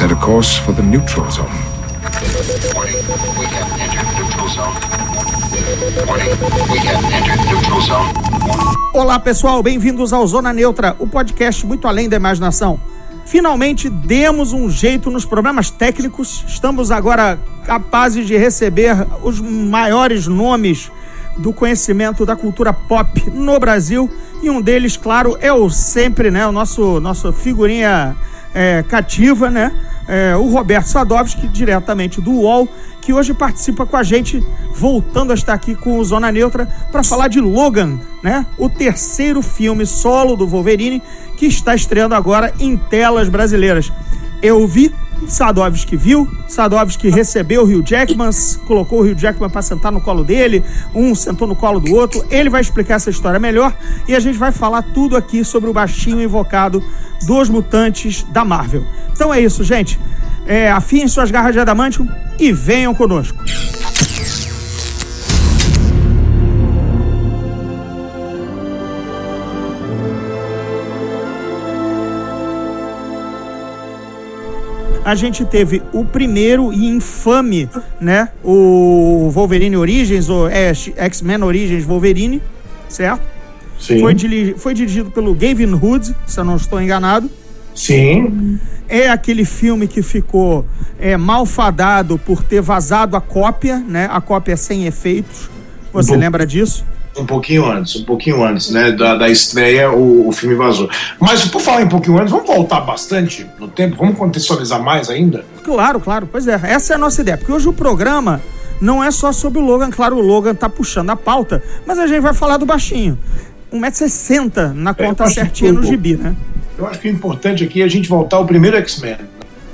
set a course for the neutral zone. Warning, we have entered neutral zone. Olá pessoal, bem-vindos ao Zona Neutra, o podcast muito além da imaginação. Finalmente demos um jeito nos problemas técnicos, estamos agora capazes de receber os maiores nomes do conhecimento da cultura pop no Brasil e um deles, claro, é o sempre, né, o nosso nossa figurinha é, cativa, né, é, o Roberto Sadovski, diretamente do UOL, que hoje participa com a gente, voltando a estar aqui com o Zona Neutra para falar de Logan, né, o terceiro filme solo do Wolverine que está estreando agora em telas brasileiras. Eu vi, Sadovski viu, Sadovski recebeu o Rio Jackman, colocou o Rio Jackman para sentar no colo dele, um sentou no colo do outro. Ele vai explicar essa história melhor e a gente vai falar tudo aqui sobre o baixinho invocado dos mutantes da Marvel. Então é isso, gente. É, afiem suas garras de adamantium e venham conosco. A gente teve o primeiro e infame, né? O Wolverine Origins, ou é, X-Men Origins Wolverine, certo? Sim. Foi, foi dirigido pelo Gavin Hood, se eu não estou enganado. Sim. É aquele filme que ficou é, malfadado por ter vazado a cópia, né? A cópia sem efeitos. Você lembra disso? Um pouquinho antes, um pouquinho antes, né? Da, da estreia, o, o filme vazou. Mas por falar em pouquinho antes, vamos voltar bastante no tempo, vamos contextualizar mais ainda? Claro, claro. Pois é, essa é a nossa ideia. Porque hoje o programa não é só sobre o Logan. Claro, o Logan tá puxando a pauta, mas a gente vai falar do baixinho. 1,60m na conta eu acho certinha no gibi, né? Eu acho que o importante aqui é a gente voltar ao primeiro X-Men.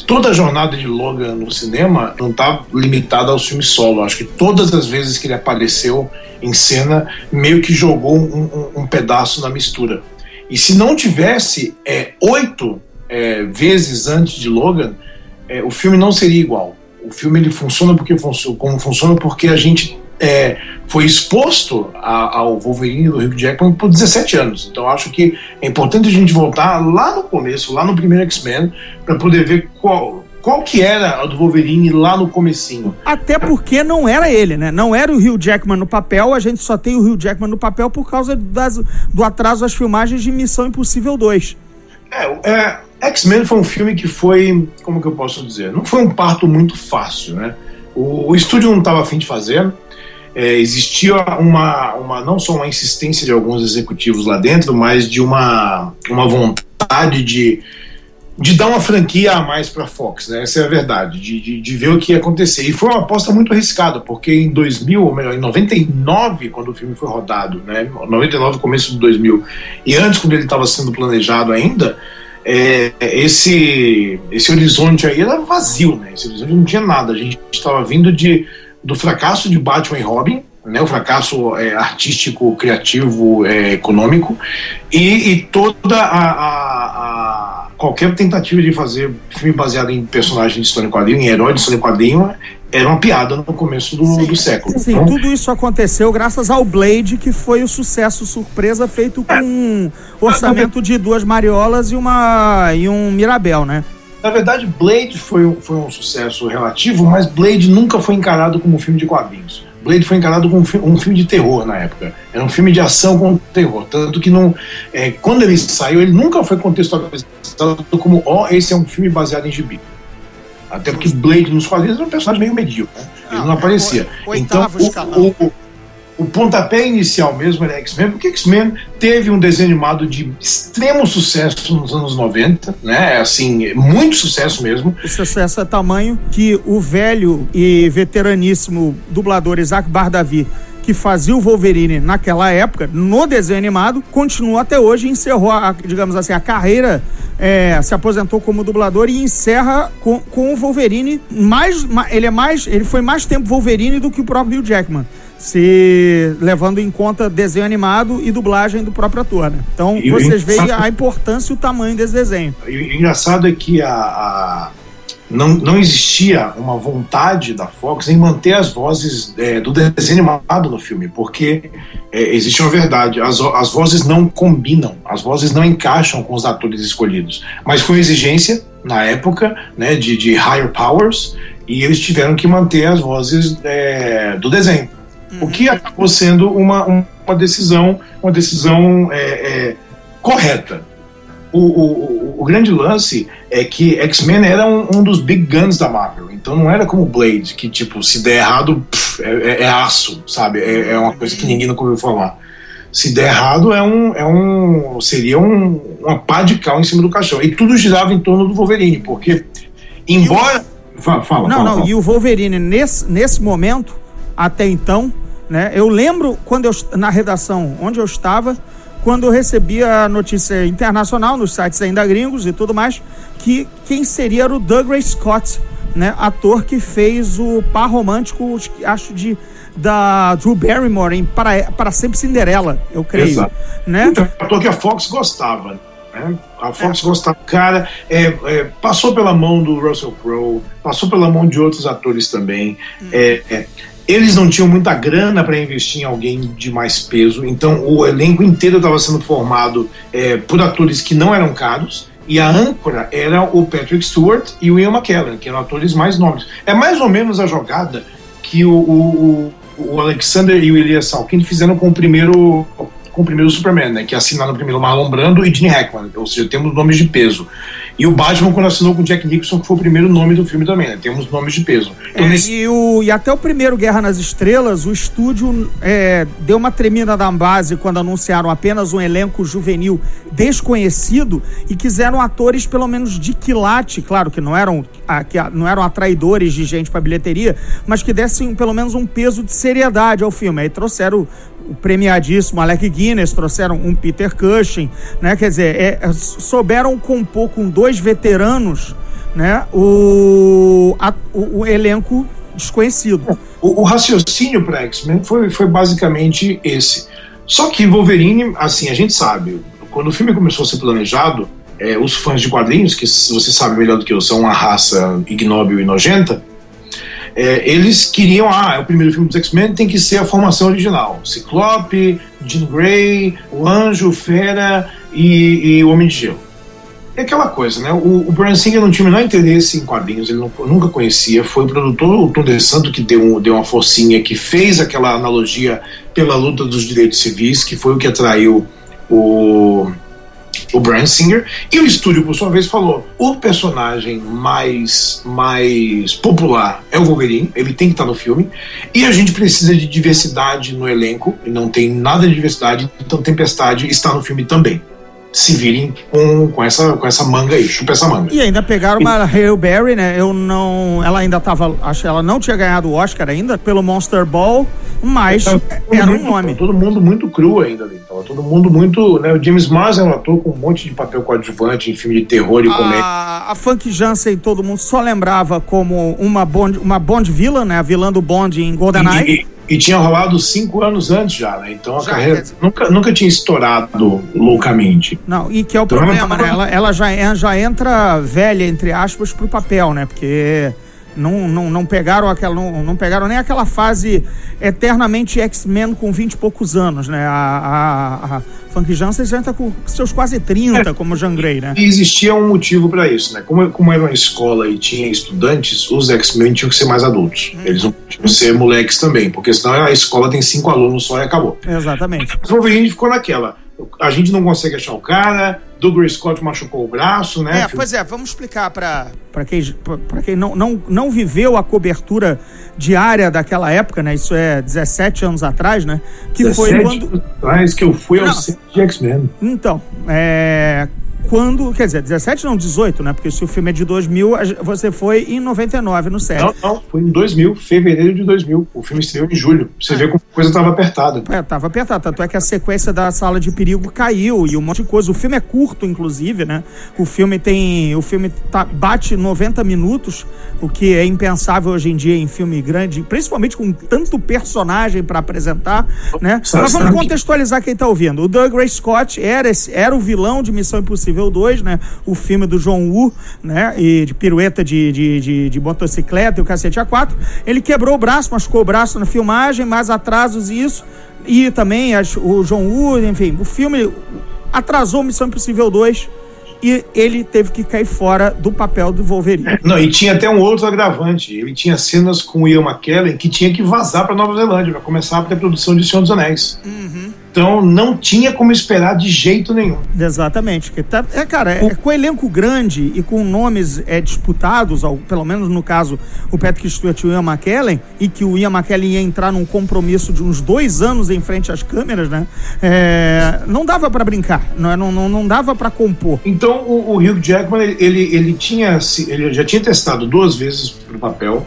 Toda a jornada de Logan no cinema não está limitada aos filmes solo. Acho que todas as vezes que ele apareceu em cena, meio que jogou um, um- um pedaço na mistura. E se não tivesse é, oito é, vezes antes de Logan, é, o filme não seria igual. O filme ele funciona porque funciona, como funciona porque a gente é, foi exposto a- ao Wolverine do Hugh Jackman por 17 anos. Então acho que é importante a gente voltar lá no começo, lá no primeiro X-Men, para poder ver qual, qual que era a do Wolverine lá no comecinho. Até porque não era ele, né? Não era o Hugh Jackman no papel, a gente só tem o Hugh Jackman no papel por causa das- do atraso das filmagens de Missão Impossível 2. É, é, X-Men foi um filme que foi, como que eu posso dizer, não foi um parto muito fácil, né? O, o estúdio não estava afim de fazer, é, existia uma, uma, não só uma insistência de alguns executivos lá dentro, mas de uma, uma vontade de, de dar uma franquia a mais para a Fox, né? Essa é a verdade, de, de, de ver o que ia acontecer. E foi uma aposta muito arriscada, porque em 2000, ou melhor, em 99, quando o filme foi rodado, né? 99, começo de 2000, e antes, quando ele estava sendo planejado ainda, é, esse, esse horizonte aí era vazio, né? Esse horizonte não tinha nada. A gente estava vindo de, do fracasso de Batman e Robin, né? O fracasso é, artístico, criativo, é, econômico, e, e toda a, a- a- qualquer tentativa de fazer filme baseado em personagem de história em quadrinho, em herói de história em quadrinho, era uma piada no começo do, do século. Sim, Então, tudo isso aconteceu graças ao Blade, que foi o sucesso surpresa feito com um orçamento de duas mariolas e, uma, e um Mirabel, né? Na verdade, Blade foi, um- foi um sucesso relativo, mas Blade nunca foi encarado como um filme de quadrinhos. Blade foi encarado como um, fi- filme de terror na época. Era um filme de ação com terror. Tanto que não, é, quando ele saiu, ele nunca foi contextualizado como: ó, esse é um filme baseado em gibi. Até porque Blade nos quadrinhos era um personagem meio medíocre. Né? Ele Ah, não é aparecia. então, o, o, o pontapé inicial mesmo era X-Men, porque X-Men teve um desenho animado de extremo sucesso nos anos 90, né? Assim, muito sucesso mesmo. O sucesso é tamanho que o velho e veteraníssimo dublador Isaac Bardavi, que fazia o Wolverine naquela época, no desenho animado, continua até hoje encerrou, a, digamos assim, a carreira, é, se aposentou como dublador e encerra com, com o Wolverine mais, ma- ele é mais, ele foi mais tempo Wolverine do que o próprio Hugh Jackman. Se levando em conta desenho animado e dublagem do próprio ator, né? Então E vocês veem a importância e o tamanho desse desenho. E o engraçado é que a, a, não, não existia uma vontade da Fox em manter as vozes é, do desenho animado no filme, porque é, existe uma verdade: as, as vozes não combinam, as vozes não encaixam com os atores escolhidos. Mas foi uma exigência, na época, né, de, de higher powers, e eles tiveram que manter as vozes é, do desenho. O que acabou sendo uma, uma decisão, uma decisão é, é, correta o, o, o, grande lance é que X-Men era um, um, dos big guns da Marvel. Então não era como Blade, que tipo, se der errado, pff, é, é, é, aço, sabe? É, é, uma coisa que ninguém nunca ouviu falar. Se der errado, é um, é um, seria um, uma pá de cal em cima do caixão. E tudo girava em torno do Wolverine, porque, embora. Fala, fala, não, fala, não, fala. e o Wolverine, nesse, nesse momento, até então, né? Eu lembro quando eu, na redação onde eu estava, quando eu recebi a notícia internacional nos sites ainda gringos e tudo mais, que quem seria era o Douglas Scott, né? Ator que fez o par romântico, acho de da Drew Barrymore em Para, Para Sempre Cinderela, eu creio. Exato. Né? Então, ator que a Fox gostava. Né? A Fox é. gostava. Cara, é, é, passou pela mão do Russell Crowe, passou pela mão de outros atores também. Hum. É, é eles não tinham muita grana para investir em alguém de mais peso, então o elenco inteiro estava sendo formado é, por atores que não eram caros. E a âncora era o Patrick Stewart e o Ian McKellen, que eram atores mais nobres. É mais ou menos a jogada que o, o, o Alexander e o Elias Salkind fizeram com o primeiro com o primeiro Superman, né, que assinaram primeiro Marlon Brando e Gene Hackman, ou seja, temos nomes de peso. E o Batman, quando assinou com Jack Nicholson, que foi o primeiro nome do filme também, né? Temos nomes de peso. Então, é, nesse... e, o, e até o primeiro Guerra nas Estrelas, o estúdio é, deu uma tremenda da base quando anunciaram apenas um elenco juvenil desconhecido e quiseram atores, pelo menos de quilate, claro que não eram, que não eram atraidores de gente para bilheteria, mas que dessem pelo menos um peso de seriedade ao filme. Aí trouxeram o premiadíssimo Alec Guinness, trouxeram um Peter Cushing, né? Quer dizer, é, é, souberam compor com dois veteranos, né? O, a, o, o, elenco desconhecido. O, o raciocínio para X-Men foi, foi basicamente esse. Só que Wolverine, assim, a gente sabe, quando o filme começou a ser planejado, é, os fãs de quadrinhos, que você sabe melhor do que eu, são uma raça ignóbil e nojenta, é, eles queriam, ah, é o primeiro filme dos X-Men, tem que ser a formação original. Ciclope, Jean Grey, o Anjo, Fera e, e, o Homem de Gelo. É aquela coisa, né? O, o Brian Singer não tinha o menor interesse em quadrinhos, ele não, nunca conhecia. Foi o produtor, o Tom que deu, deu uma forcinha, que fez aquela analogia pela luta dos direitos civis, que foi o que atraiu o o Brian Singer, e o estúdio, por sua vez, falou: o personagem mais, mais popular é o Wolverine, ele tem que estar no filme, e a gente precisa de diversidade no elenco, e não tem nada de diversidade, então Tempestade está no filme também se virem com, com, essa, com essa manga aí, chupa essa manga. E ainda pegaram uma Hale Berry, né? Eu não. Ela ainda tava. Acho que ela não tinha ganhado o Oscar ainda pelo Monster Ball, mas era um nome. Todo mundo muito cru ainda ali. Então, todo mundo muito. Né, o James Marsden é um ator com um monte de papel coadjuvante em filme de terror e comédia. A, a Funk Jansen, todo mundo só lembrava como uma Bond, uma Bond vilã, né? A vilã do Bond em GoldenEye. E, tinha rolado cinco anos antes já, né? Então a já, carreira nunca, nunca tinha estourado loucamente. Não, e que é o então, problema, né? Ela, ela já, já entra velha, entre aspas, pro papel, né? Porque não, não, não pegaram aquela não, não pegaram nem aquela fase eternamente X-Men com 20 e poucos anos, né? A, a, a Funk Jansen já está com seus quase 30, é, como Jean Grey, né? E existia um motivo para isso, né? Como, como era uma escola e tinha estudantes, os X-Men tinham que ser mais adultos. Hum. Eles não tinham ser moleques também, porque senão a escola tem cinco alunos só e acabou. Exatamente. O Wolverine ficou naquela a gente não consegue achar o cara, Douglas Scott machucou o braço, né? É, pois é, vamos explicar para quem, pra quem não, não, não viveu a cobertura diária daquela época, né? Isso é 17 anos atrás, né? Que 17 foi quando. anos atrás que eu fui ao centro de X-Men. Então, é quando, quer dizer, 17 não, 18, né? Porque se o filme é de 2000, você foi em 99 no set. Não, não, foi em 2000, fevereiro de 2000. O filme estreou em julho. Você é. vê como a coisa estava apertada. É, estava apertada. Tanto é que a sequência da Sala de Perigo caiu e um monte de coisa. O filme é curto, inclusive, né? O filme tem. O filme tá, bate 90 minutos, o que é impensável hoje em dia em filme grande, principalmente com tanto personagem para apresentar, né? Mas vamos contextualizar quem está ouvindo. O Doug Ray Scott era, era o vilão de Missão Impossível Impossível 2, né? O filme do John Woo, né? E de pirueta de, de, de, de motocicleta e o cacete A4. Ele quebrou o braço, machucou o braço na filmagem, mais atrasos e isso. E também as, o John Woo, enfim, o filme atrasou Missão Impossível 2 e ele teve que cair fora do papel do Wolverine. Não, e tinha até um outro agravante. Ele tinha cenas com o Ian McKellen que tinha que vazar para Nova Zelândia para começar a pré-produção de Senhor dos Anéis. Uhum. Então não tinha como esperar de jeito nenhum. Exatamente. Que tá, é, cara, é, com elenco grande e com nomes é, disputados, ao, pelo menos no caso o Patrick Stewart e o Ian McKellen, e que o Ian McKellen ia entrar num compromisso de uns dois anos em frente às câmeras, né? É, não dava para brincar, não, é, não, não, não dava para compor. Então o, o Hugh Jackman, ele, ele, ele, tinha, ele já tinha testado duas vezes pro papel.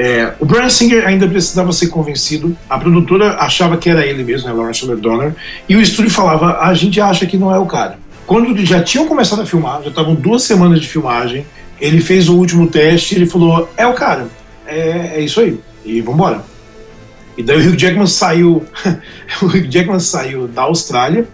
É, o Brian Singer ainda precisava ser convencido. A produtora achava que era ele mesmo, né, Lawrence Donner, e o estúdio falava: a gente acha que não é o cara. Quando já tinham começado a filmar, já estavam duas semanas de filmagem, ele fez o último teste e ele falou: é o cara, é, é isso aí, e vambora. E daí o Hugh Jackman saiu, o Hugh Jackman saiu da Austrália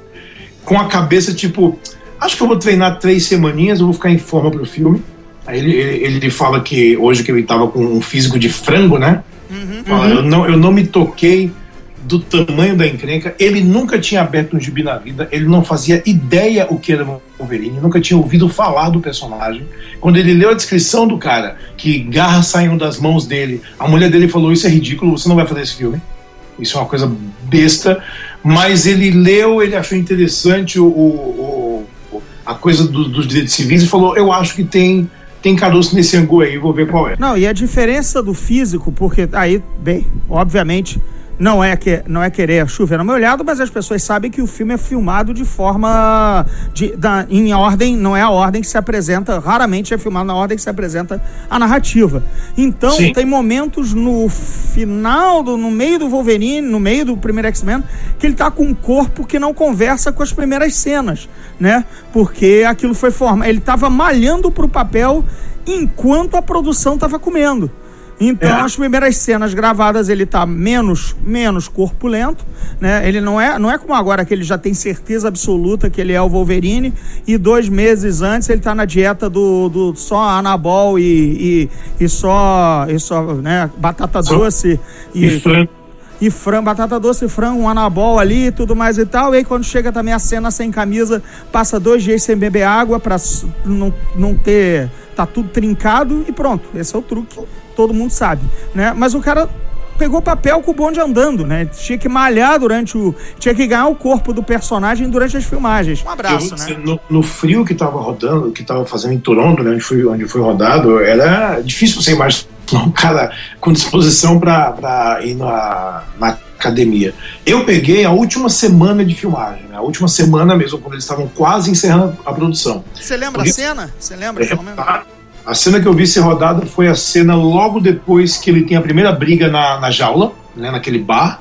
com a cabeça tipo: acho que eu vou treinar três semaninhas, eu vou ficar em forma pro filme. Aí ele, ele, ele fala que hoje que ele estava com um físico de frango, né? Uhum, fala, uhum. Eu, não, eu não me toquei do tamanho da encrenca. Ele nunca tinha aberto um gibi na vida, ele não fazia ideia o que era Wolverine, nunca tinha ouvido falar do personagem. Quando ele leu a descrição do cara, que garras saíram das mãos dele, a mulher dele falou: Isso é ridículo, você não vai fazer esse filme. Isso é uma coisa besta. Mas ele leu, ele achou interessante o, o, o a coisa do, dos direitos civis e falou: Eu acho que tem tem caroço nesse angu aí, vou ver qual é. Não, e a diferença do físico, porque aí, bem, obviamente, não é que não é querer chover no meu olhado, mas as pessoas sabem que o filme é filmado de forma de, da, em ordem, não é a ordem que se apresenta, raramente é filmado na ordem que se apresenta a narrativa. Então, Sim. tem momentos no final, do, no meio do Wolverine, no meio do primeiro X-Men, que ele tá com um corpo que não conversa com as primeiras cenas, né? Porque aquilo foi forma, ele tava malhando pro papel enquanto a produção tava comendo. Então, é. as primeiras cenas gravadas ele tá menos menos corpulento, né? Ele não é não é como agora que ele já tem certeza absoluta que ele é o Wolverine e dois meses antes ele tá na dieta do, do só anabol e, e, e só e só né batata doce e, e frango e frango, batata doce, frango, um anabol ali, tudo mais e tal. E aí quando chega também a cena sem camisa, passa dois dias sem beber água para não, não ter tá tudo trincado e pronto. Esse é o truque todo mundo sabe, né? Mas o cara pegou papel com o bonde andando, né? Tinha que malhar durante o. Tinha que ganhar o corpo do personagem durante as filmagens. Um abraço, eu, né? No, no, frio que tava rodando, que tava fazendo em Toronto, né? Onde foi, onde foi rodado, era difícil você imaginar um cara com disposição para ir na, na academia. Eu peguei a última semana de filmagem, né? A última semana mesmo, quando eles estavam quase encerrando a produção. Você lembra Porque, a cena? Você lembra, pelo menos? A cena que eu vi ser rodada foi a cena logo depois que ele tem a primeira briga na, na jaula, né, naquele bar.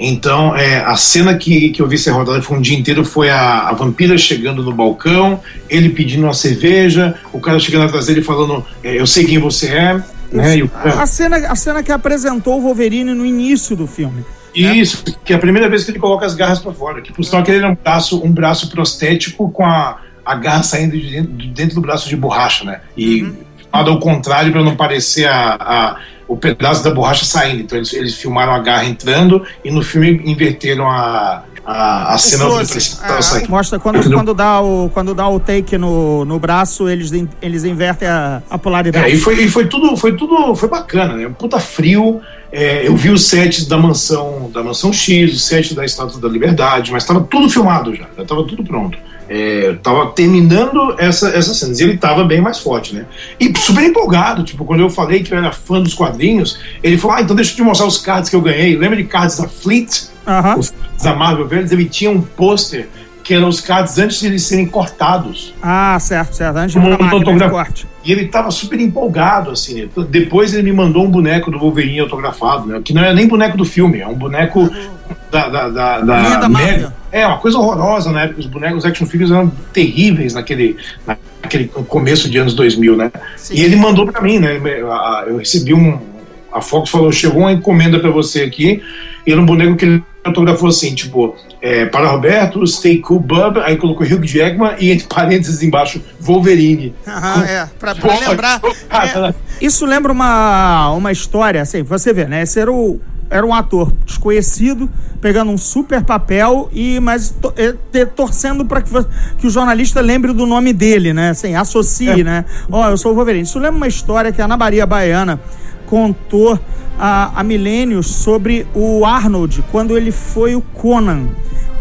Então, é, a cena que, que eu vi ser rodada foi um dia inteiro foi a, a vampira chegando no balcão, ele pedindo uma cerveja, o cara chegando atrás dele falando, é, eu sei quem você é. Né, o... a, cena, a cena que apresentou o Wolverine no início do filme. Né? Isso, né? que é a primeira vez que ele coloca as garras para fora. Que por sinal que ele é um braço, um braço prostético com a, a garra saindo de dentro, de dentro do braço de borracha, né? E uhum. ao contrário para não parecer a, a, o pedaço da borracha saindo. Então eles, eles filmaram a garra entrando e no filme inverteram a, a, a cena do é, Mostra quando, quando, dá o, quando dá o take no, no braço, eles, eles invertem a, a polaridade. É, e foi, e foi tudo, foi tudo, foi bacana, né? Puta frio. É, eu vi os sets da mansão, da mansão X, o set da Estátua da Liberdade, mas estava tudo filmado já, já estava tudo pronto. É, tava terminando essa, essas cenas e ele tava bem mais forte, né? E super empolgado, tipo, quando eu falei que eu era fã dos quadrinhos, ele falou: Ah, então deixa eu te mostrar os cards que eu ganhei. Lembra de cards da Fleet? Uhum. Os da Marvel Verdes? Ele tinha um pôster que eram os cards antes de eles serem cortados. Ah, certo, certo. Antes de uma máquina de corte. E ele tava super empolgado, assim. Né? Depois ele me mandou um boneco do Wolverine autografado, né? Que não é nem boneco do filme, é um boneco da. da, da, da, da Mega. É, uma coisa horrorosa na época. Os bonecos action figures eram terríveis naquele, naquele começo de anos 2000, né? Sim. E ele mandou para mim, né? Eu recebi um. A Fox falou: chegou uma encomenda para você aqui, e era um boneco que ele autografou assim, tipo é, para Roberto, Stay Cool Bub, aí colocou Hugh Jackman e entre parênteses embaixo, Wolverine. Aham, é, pra, pra lembrar. É, isso lembra uma, uma história, assim, você vê, né? Esse era, o, era um ator desconhecido, pegando um super papel, e mas to, é, torcendo para que, que o jornalista lembre do nome dele, né? Assim, associe, né? Ó, oh, eu sou o Wolverine. Isso lembra uma história que a Ana Maria Baiana contou a, a milênios sobre o Arnold, quando ele foi o Conan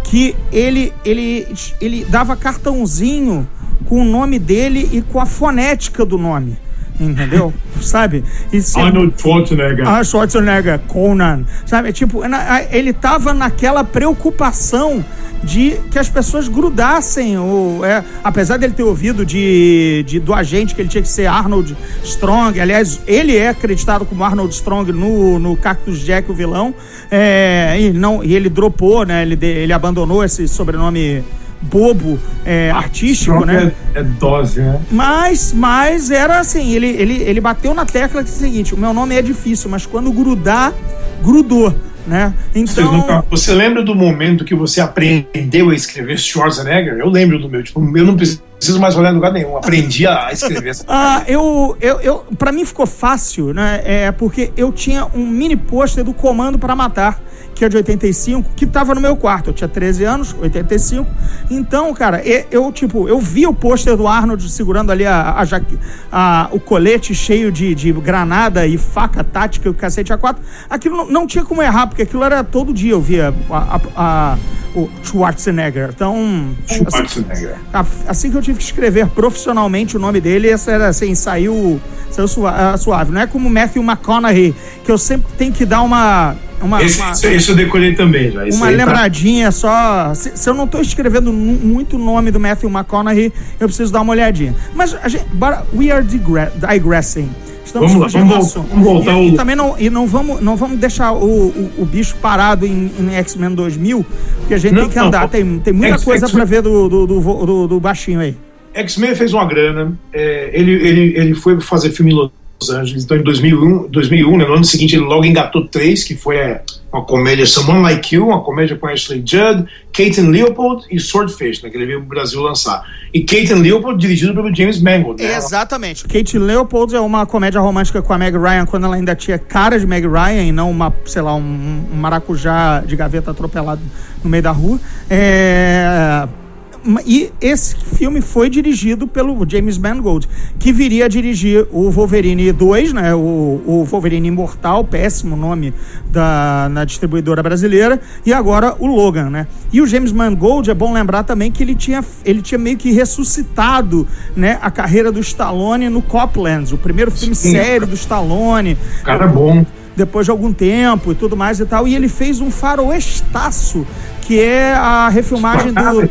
que ele, ele, ele dava cartãozinho com o nome dele e com a fonética do nome. Entendeu? Sabe? Se... Arnold Schwarzenegger. Ah, Schwarzenegger, Conan. Sabe? Tipo, ele tava naquela preocupação de que as pessoas grudassem. Ou, é, apesar dele ter ouvido de, de, do agente que ele tinha que ser Arnold Strong. Aliás, ele é acreditado como Arnold Strong no, no Cactus Jack, o vilão. É, e, não, e ele dropou, né? Ele, ele abandonou esse sobrenome bobo é, artístico, né? É, é, dose, né? Mas, mas era assim, ele, ele, ele bateu na tecla que é o seguinte, o meu nome é difícil, mas quando grudar, grudou. Né? Então. Nunca, você lembra do momento que você aprendeu a escrever Schwarzenegger? Eu lembro do meu. Tipo, eu não preciso mais olhar em lugar nenhum. Aprendi a escrever. ah, eu, eu, eu, pra mim ficou fácil, né? É porque eu tinha um mini pôster do Comando para Matar que é de 85, que tava no meu quarto. Eu tinha 13 anos, 85. Então, cara, eu, tipo, eu vi o pôster do Arnold segurando ali a, a, a, o colete cheio de, de granada e faca tática e o cacete A4. Aquilo não, não, tinha como errar, porque aquilo era todo dia eu via a, o Schwarzenegger. Então. Schwarzenegger. Assim, assim, que eu tive que escrever profissionalmente o nome dele, essa era assim, saiu, saiu suave. Não é como Matthew McConaughey, que eu sempre tenho que dar uma uma, esse, uma, esse eu decorei também já. uma tá- lembradinha tá... só. Se, se, eu não estou escrevendo muito o nome do Matthew McConaughey, eu preciso dar uma olhadinha. Mas a gente. But we are digressing. Estamos vamos lá, vamos, vamos voltar e, e, também não, e não vamos, não vamos deixar o, o, o bicho parado em, em X-Men 2000, porque a gente não, tem que andar. Não, tem, tem muita coisa para ver do, do, do, do, do baixinho aí. X-Men fez uma grana, é, ele, ele, ele foi fazer filme em Los Angeles. Então, em 2001, 2001 né, no ano seguinte, ele logo engatou três, que foi é, uma comédia Someone Like You, uma comédia com Ashley Judd, Kate Leopold e Swordfish, né, que ele veio pro Brasil lançar. E Kate Leopold dirigido pelo James Mangold. Né? Exatamente. Kate Leopold é uma comédia romântica com a Meg Ryan quando ela ainda tinha cara de Meg Ryan e não uma, sei lá, um, um maracujá de gaveta atropelado no meio da rua. É e esse filme foi dirigido pelo James Mangold, que viria a dirigir o Wolverine 2, né? O, o Wolverine Imortal, péssimo nome da, na distribuidora brasileira, e agora o Logan, né? E o James Mangold, é bom lembrar também que ele tinha, ele tinha meio que ressuscitado né, a carreira do Stallone no Copland, o primeiro filme Sim. sério do Stallone. Cara é bom depois de algum tempo e tudo mais e tal. E ele fez um faroestaço, que é a refilmagem do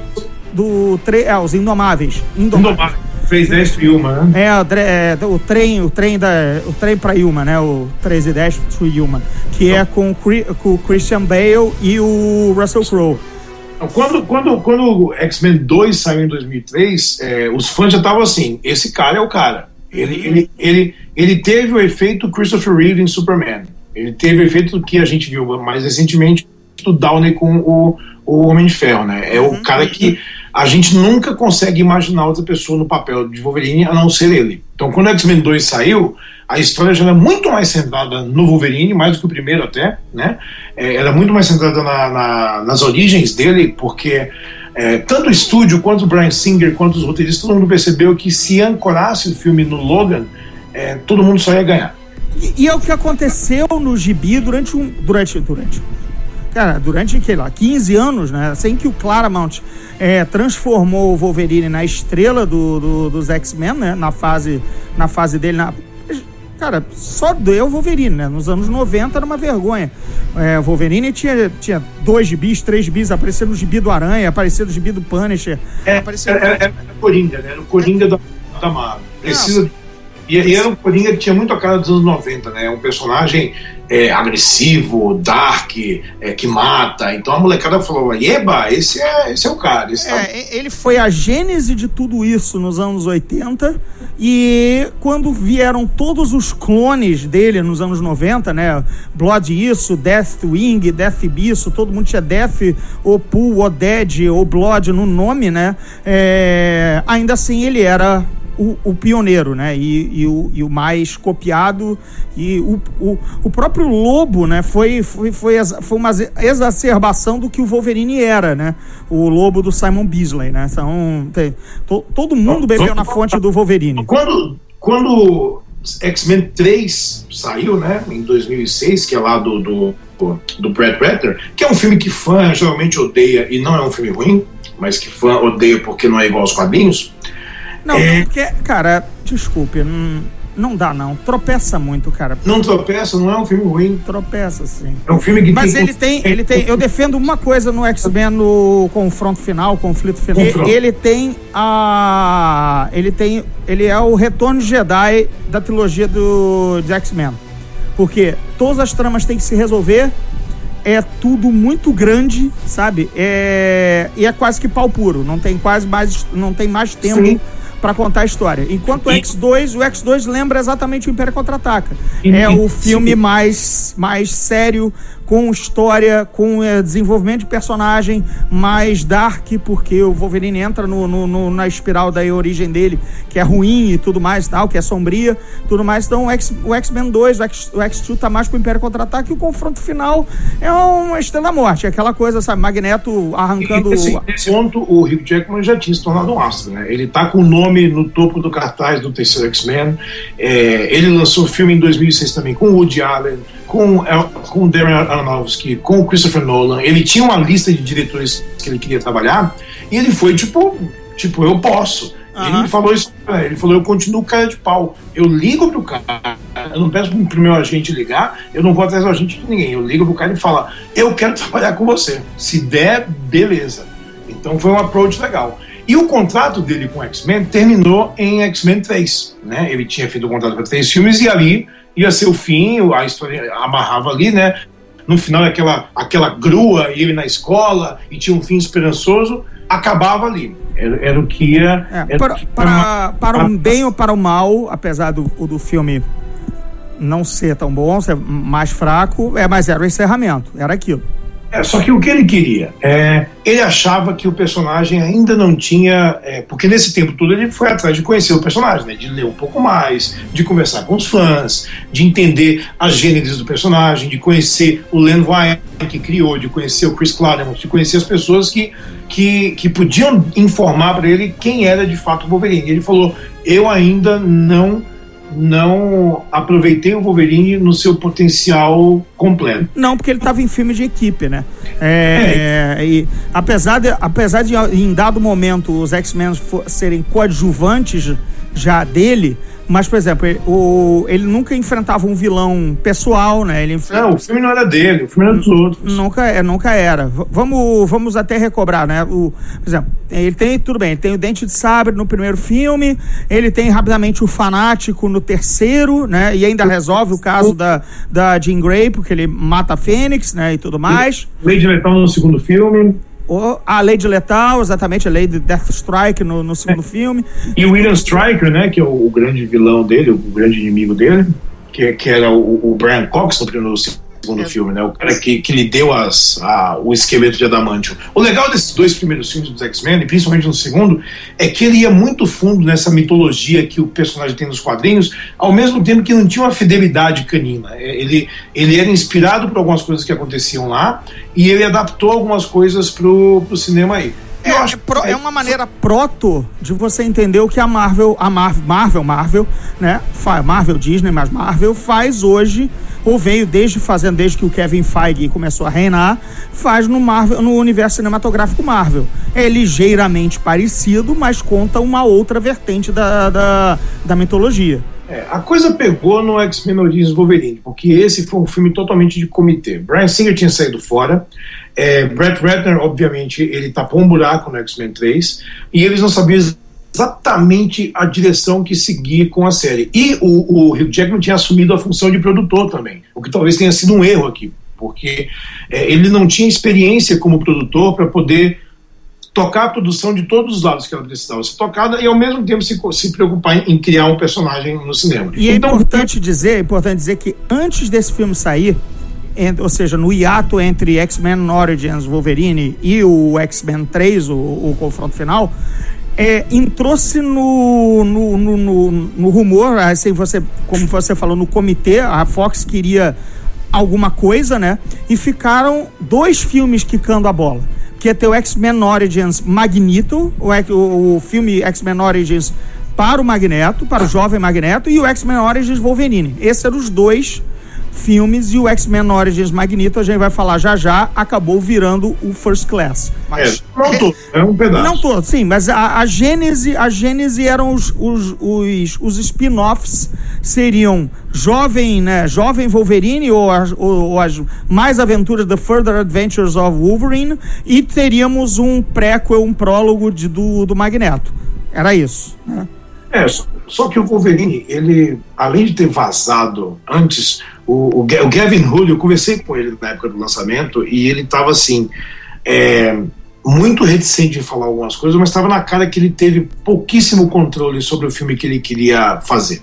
do tre é, os Indomáveis. Indomáveis. Indomáveis. Fez 10 para Yuma, né? É, é, o trem, o trem da, o trem para Yuma, né? O 13 e 10 para Yuma, que é com, com o Christian Bale e o Russell Crowe. Quando, quando, quando o X-Men 2 saiu em 2003, é, os fãs já estavam assim: esse cara é o cara. Ele, uhum. ele, ele, ele teve o efeito Christopher Reeve em Superman. Ele teve o efeito que a gente viu mais recentemente do Downey com o, o Homem de Ferro, né? É o uhum. cara que a gente nunca consegue imaginar outra pessoa no papel de Wolverine a não ser ele. Então, quando o X-Men 2 saiu, a história já era muito mais centrada no Wolverine, mais do que o primeiro até, né? É, era muito mais centrada na, na, nas origens dele, porque é, tanto o estúdio, quanto o Brian Singer, quanto os roteiristas, todo mundo percebeu que se ancorasse o filme no Logan, é, todo mundo só ia ganhar. E, e, é o que aconteceu no gibi durante um. Durante. Durante cara, durante, sei lá, 15 anos, né? Sem que o Claremont é, transformou o Wolverine na estrela do, do dos X-Men, né? Na fase, na fase dele. Na... Cara, só deu o Wolverine, né? Nos anos 90 era uma vergonha. É, o Wolverine tinha, tinha dois gibis, três gibis, aparecia no gibi do Aranha, aparecia no gibi do Punisher. É, aparecia... era, era, era o Coringa, né? Era o Coringa da, da Marvel. Precisa... E, e, era um Coringa que tinha muito a cara dos anos 90, né? Um personagem é, agressivo, dark, é, que mata. Então a molecada falou: Eba, esse é, esse é o cara. Esse é, é, ele foi a gênese de tudo isso nos anos 80 e quando vieram todos os clones dele nos anos 90, né? Blood isso, Death Wing, Death Bisso, todo mundo tinha Death ou Pool ou Dead ou Blood no nome, né? É, ainda assim ele era o, o pioneiro, né? E, e, o, e, o, mais copiado. E o, o, o próprio Lobo, né? Foi, foi, foi, foi uma exacerbação do que o Wolverine era, né? O Lobo do Simon Beasley, né? Então, tem, to, todo mundo bebeu na fonte do Wolverine. Quando, quando X-Men 3 saiu, né? Em 2006, que é lá do, do, do Brad Ratner, que é um filme que fã geralmente odeia e não é um filme ruim, mas que fã odeia porque não é igual aos quadrinhos. Não, é... porque, cara, desculpe, não, não dá não. Tropeça muito, cara. Não tropeça, não é um filme ruim. Tropeça, sim. É um filme que Mas tem... ele tem, ele tem. Eu defendo uma coisa no X-Men no confronto final, conflito final. Confronto. Ele tem a. Ele tem. Ele é o retorno Jedi da trilogia do X-Men. Porque todas as tramas têm que se resolver é tudo muito grande, sabe? É, e é quase que pau puro. Não tem quase mais, não tem mais tempo Sim para contar a história. Enquanto o X2, o X2 lembra exatamente o Império Contra-Ataca. É o filme mais, mais sério, com história, com é, desenvolvimento de personagem mais dark, porque o Wolverine entra no, no, no, na espiral da origem dele, que é ruim e tudo mais tal, que é sombria, tudo mais. Então o, X-Men 2, o, X, o X2 tá mais pro Império Contra-Ataque e o confronto final é uma estrela morte, é aquela coisa, sabe, Magneto arrancando... Nesse, nesse ponto, o Hugh Jackman já tinha se tornado um astro, né? Ele tá com o nome no topo do cartaz do terceiro X-Men, é, ele lançou o filme em 2006 também com o Woody Allen, com, com o Darren Aronofsky, com o Christopher Nolan. Ele tinha uma lista de diretores que ele queria trabalhar e ele foi tipo, tipo eu posso. Uhum. Ele falou isso, ele falou, eu continuo cara de pau. Eu ligo pro cara, eu não peço pro meu agente ligar, eu não vou atrás do agente de ninguém. Eu ligo pro cara e falo, eu quero trabalhar com você. Se der, beleza. Então foi um approach legal. E o contrato dele com X-Men terminou em X-Men 3. Né? Ele tinha feito o contrato para três filmes e ali ia ser o fim, a história amarrava ali, né? No final, aquela, aquela grua, e ele na escola, e tinha um fim esperançoso, acabava ali. Era, era o que ia. É, para, que para, para um bem ou para o mal, apesar do, do filme não ser tão bom, ser mais fraco, é, mas era o encerramento, era aquilo. É, só que o que ele queria? É, ele achava que o personagem ainda não tinha. É, porque nesse tempo todo ele foi atrás de conhecer o personagem, né, de ler um pouco mais, de conversar com os fãs, de entender as gêneres do personagem, de conhecer o Len Wein que criou, de conhecer o Chris Claremont, de conhecer as pessoas que, que, que podiam informar para ele quem era de fato o Wolverine. Ele falou: Eu ainda não não aproveitei o Wolverine no seu potencial completo. Não, porque ele estava em filme de equipe, né? É, é. E, apesar, de, apesar de, em dado momento, os X-Men serem coadjuvantes já dele, mas, por exemplo, ele, o, ele nunca enfrentava um vilão pessoal, né? Ele enfrenta... Não, o filme não era dele, o filme era dos outros. Nunca, é, nunca era. V vamos, vamos até recobrar, né? O, por exemplo, ele tem, tudo bem, ele tem o Dente de Sabre no primeiro filme, ele tem rapidamente o Fanático no terceiro, né? E ainda resolve o caso da, da Jean Grey, porque ele mata a Fênix, né? E tudo mais. Lady Letal no segundo filme a Lei de Letal, exatamente, a Lei de Death Strike no, no segundo é. filme. E o William Striker, né, que é o, o, grande vilão dele, o grande inimigo dele, que, que era o, o Brian Cox no primeiro segundo é. filme, né? O cara que, que lhe deu as, a, o esqueleto de Adamantium. O legal desses dois primeiros filmes dos X-Men, e principalmente no segundo, é que ele ia muito fundo nessa mitologia que o personagem tem nos quadrinhos, ao mesmo tempo que não tinha uma fidelidade canina. É, ele, ele era inspirado por algumas coisas que aconteciam lá e ele adaptou algumas coisas pro, pro cinema aí. É, é, pro, é, uma maneira proto de você entender o que a Marvel, a Marvel, Marvel, Marvel, né? Marvel Disney, mas Marvel faz hoje ou veio desde fazendo desde que o Kevin Feige começou a reinar, faz no Marvel, no universo cinematográfico Marvel. É ligeiramente parecido, mas conta uma outra vertente da, da, da mitologia. É, a coisa pegou no X-Men Origins Wolverine, porque esse foi um filme totalmente de comitê. Brian Singer tinha saído fora, é, Brett Ratner, obviamente, ele tapou um buraco no X-Men 3, e eles não sabiam exatamente a direção que seguir com a série. E o, o Hugh Jackman tinha assumido a função de produtor também, o que talvez tenha sido um erro aqui, porque é, ele não tinha experiência como produtor para poder tocar a produção de todos os lados que ela precisava ser tocada e ao mesmo tempo se, se preocupar em, em criar um personagem no cinema. E então, é importante dizer, é importante dizer que antes desse filme sair, ou seja, no hiato entre X-Men Origins Wolverine e o X-Men 3, o, o confronto final, é, entrou-se no, no, no, no, no rumor, assim, você, como você falou, no comitê, a Fox queria alguma coisa, né? E ficaram dois filmes quicando a bola. Que ia ter o X-Men Origins Magneto, o, o filme X-Men Origins para o Magneto, para o jovem Magneto, e o X-Men Origins Wolverine. Esses eram os dois filmes e o X-Men Origins Magneto, a gente vai falar já já, acabou virando o First Class. Mas, é, não todo, é um pedaço. Não todo, sim, mas a, a gênese, a gênese eram os, os, os, os spin-offs seriam jovem, né, jovem Wolverine ou as, ou, ou as mais aventuras The Further Adventures of Wolverine e teríamos um prequel, um prólogo de, do, do Magneto. Era isso, né? É, só, que o Wolverine, ele, além de ter vazado antes o, o, o Gavin Hood, eu conversei com ele na época do lançamento e ele estava assim, é, muito reticente em falar algumas coisas, mas estava na cara que ele teve pouquíssimo controle sobre o filme que ele queria fazer.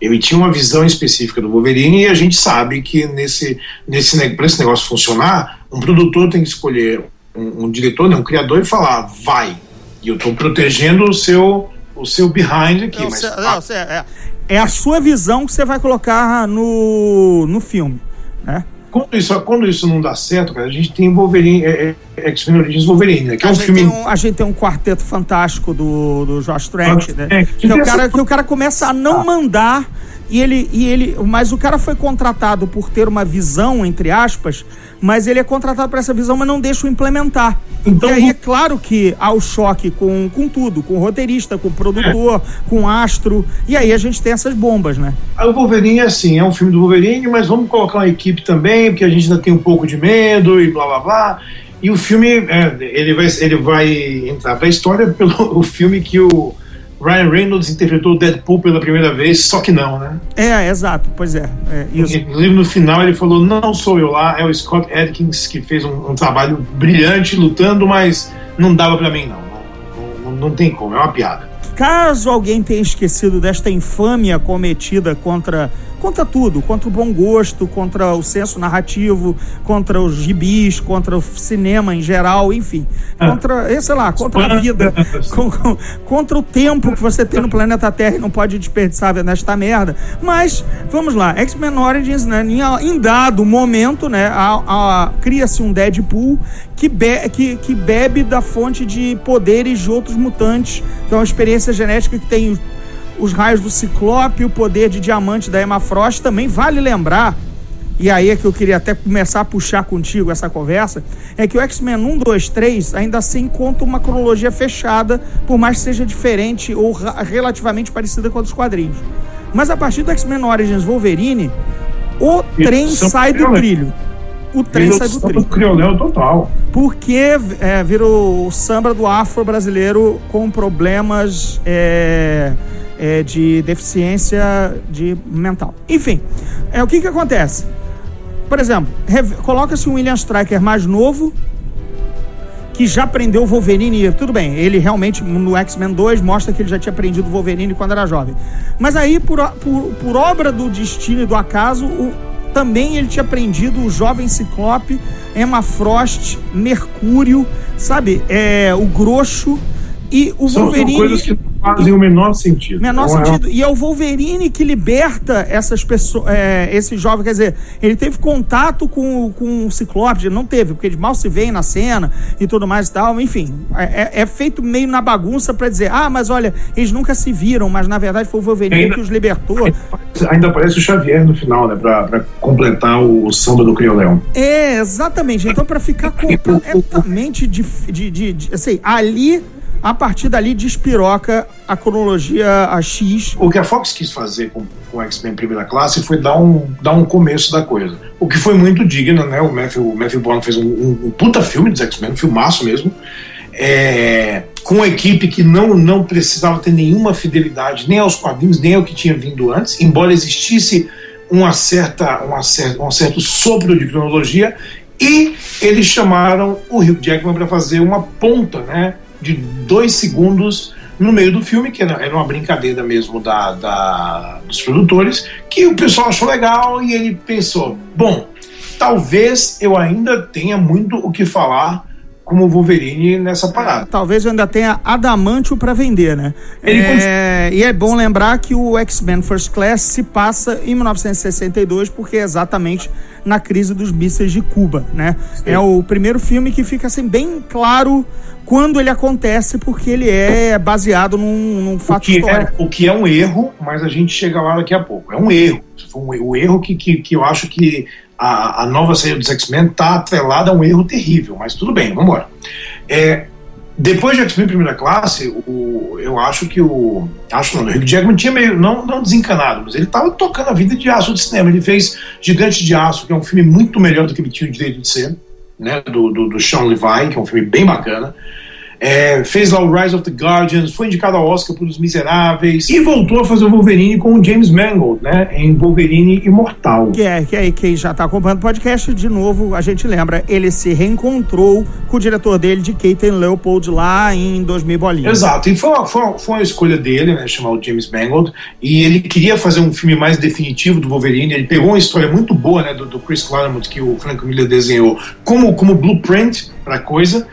Ele tinha uma visão específica do Wolverine e a gente sabe que nesse, nesse para esse negócio funcionar, um produtor tem que escolher um, um diretor, né, um criador e falar, vai. E eu estou protegendo o seu o seu behind aqui. Não, mas, cê, não, cê, é, é a sua visão que você vai colocar no, no filme, né? Quando isso, quando isso não dá certo, cara, a gente tem Wolverine, é, é, X-Men Origins Wolverine, né? Que é um filme... Um, a gente tem um quarteto fantástico do, do Josh Trank, né? É, que, que, o cara, que o cara começa a não ah. mandar e ele, e ele, mas o cara foi contratado por ter uma visão, entre aspas, mas ele é contratado para essa visão, mas não deixa o implementar. Então, e aí é claro que há o choque com, com tudo, com o roteirista, com o produtor, é. com o astro, e aí a gente tem essas bombas, né? O Wolverine é assim, é um filme do Wolverine, mas vamos colocar uma equipe também, porque a gente ainda tem um pouco de medo e blá blá blá. E o filme, é, ele, vai, ele vai entrar para a história pelo o filme que o Ryan Reynolds interpretou o Deadpool pela primeira vez, só que não, né? É, exato, pois é. é Inclusive no final ele falou: não sou eu lá, é o Scott Adkins que fez um, um trabalho brilhante lutando, mas não dava para mim, não. Não, não. não tem como, é uma piada. Caso alguém tenha esquecido desta infâmia cometida contra contra tudo, contra o bom gosto, contra o senso narrativo, contra os gibis, contra o cinema em geral, enfim, ah. contra, eh, sei lá, contra a vida, contra o tempo que você tem no planeta Terra e não pode desperdiçar nesta merda. Mas, vamos lá, X-Men Origins, né, em, em, dado momento, né, cria-se um Deadpool que, be que, que bebe da fonte de poderes de outros mutantes, que é uma experiência genética que tem os raios do Ciclope, o poder de diamante da Emma Frost, também vale lembrar, e aí é que eu queria até começar a puxar contigo essa conversa, é que o X-Men 1, 2, 3 ainda assim conta uma cronologia fechada, por mais que seja diferente ou relativamente parecida com os quadrinhos. Mas a partir do X-Men Origins Wolverine, o e trem sai do trilho. O trem sai do trilho. Crioléu total. Porque é, virou o samba do afro brasileiro com problemas. É, é, de deficiência de mental. Enfim, é, o que, que acontece? Por exemplo, coloca-se um William Striker mais novo, que já aprendeu o Wolverine. Tudo bem, ele realmente no X-Men 2 mostra que ele já tinha aprendido o Wolverine quando era jovem. Mas aí, por, por, por obra do destino e do acaso, o, também ele tinha aprendido o jovem Ciclope, Emma Frost, Mercúrio, sabe? É, o Grosso e o são, Wolverine. São coisas que fazem o menor sentido. Menor então, sentido. É... E é o Wolverine que liberta essas pessoas, é, esse jovem. Quer dizer, ele teve contato com, com o Ciclope, não teve, porque mal se vê na cena e tudo mais e tal. Enfim, é, é, é feito meio na bagunça para dizer, ah, mas olha, eles nunca se viram, mas na verdade foi o Wolverine ainda, que os libertou. Ainda aparece o Xavier no final, né? Pra, pra completar o, o samba do Crioleão. É, exatamente. Então, para ficar completamente de, de, de, de assim, ali a partir dali despiroca a cronologia a X. O que a Fox quis fazer com, com X-Men Primeira Classe foi dar um, dar um começo da coisa. O que foi muito digno, né? O Matthew, o Matthew Bourne fez um, um, um puta filme dos X-Men, um filmaço mesmo. É, com uma equipe que não, não precisava ter nenhuma fidelidade nem aos quadrinhos, nem ao que tinha vindo antes, embora existisse uma certa, uma certa, um certo sopro de cronologia, e eles chamaram o Hugh Jackman para fazer uma ponta né, de dois segundos no meio do filme, que era, uma brincadeira mesmo da, da, dos produtores, que o pessoal achou legal e ele pensou: bom, talvez eu ainda tenha muito o que falar como Wolverine nessa parada. Talvez eu ainda tenha adamantio para vender, né? É, e é bom lembrar que o X-Men First Class se passa em 1962, porque é exatamente na crise dos mísseis de Cuba, né? Sim. É o primeiro filme que fica assim bem claro quando ele acontece, porque ele é baseado num, num fato o que é- histórico. É, o que é um erro, mas a gente chega lá daqui a pouco. É um erro. Um, o erro que, que, que eu acho que a, a nova série dos X-Men está atrelada a um erro terrível, mas tudo bem, vamos embora. É, depois de X-Men Primeira Classe, o, eu acho que o. Acho não, o Hugh Jackman tinha meio. Não, não desencanado, mas ele estava tocando a vida de aço de cinema. Ele fez Gigante de Aço, que é um filme muito melhor do que ele tinha o direito de ser, né? Do, do, do Sean Levine, que é um filme bem bacana. É, fez lá o Rise of the Guardians, foi indicado ao Oscar por Os Miseráveis e voltou a fazer o Wolverine com o James Mangold, né, em Wolverine Imortal. Que é, que é quem já está acompanhando o podcast, de novo, a gente lembra, ele se reencontrou com o diretor dele de Keaton Leopold lá em 2000 bolinhas. Exato, e foi uma, foi uma, foi uma escolha dele, né, chamar o James Mangold, e ele queria fazer um filme mais definitivo do Wolverine, ele pegou uma história muito boa, né, do, do Chris Claremont, que o Frank Miller desenhou, como, como blueprint para a coisa,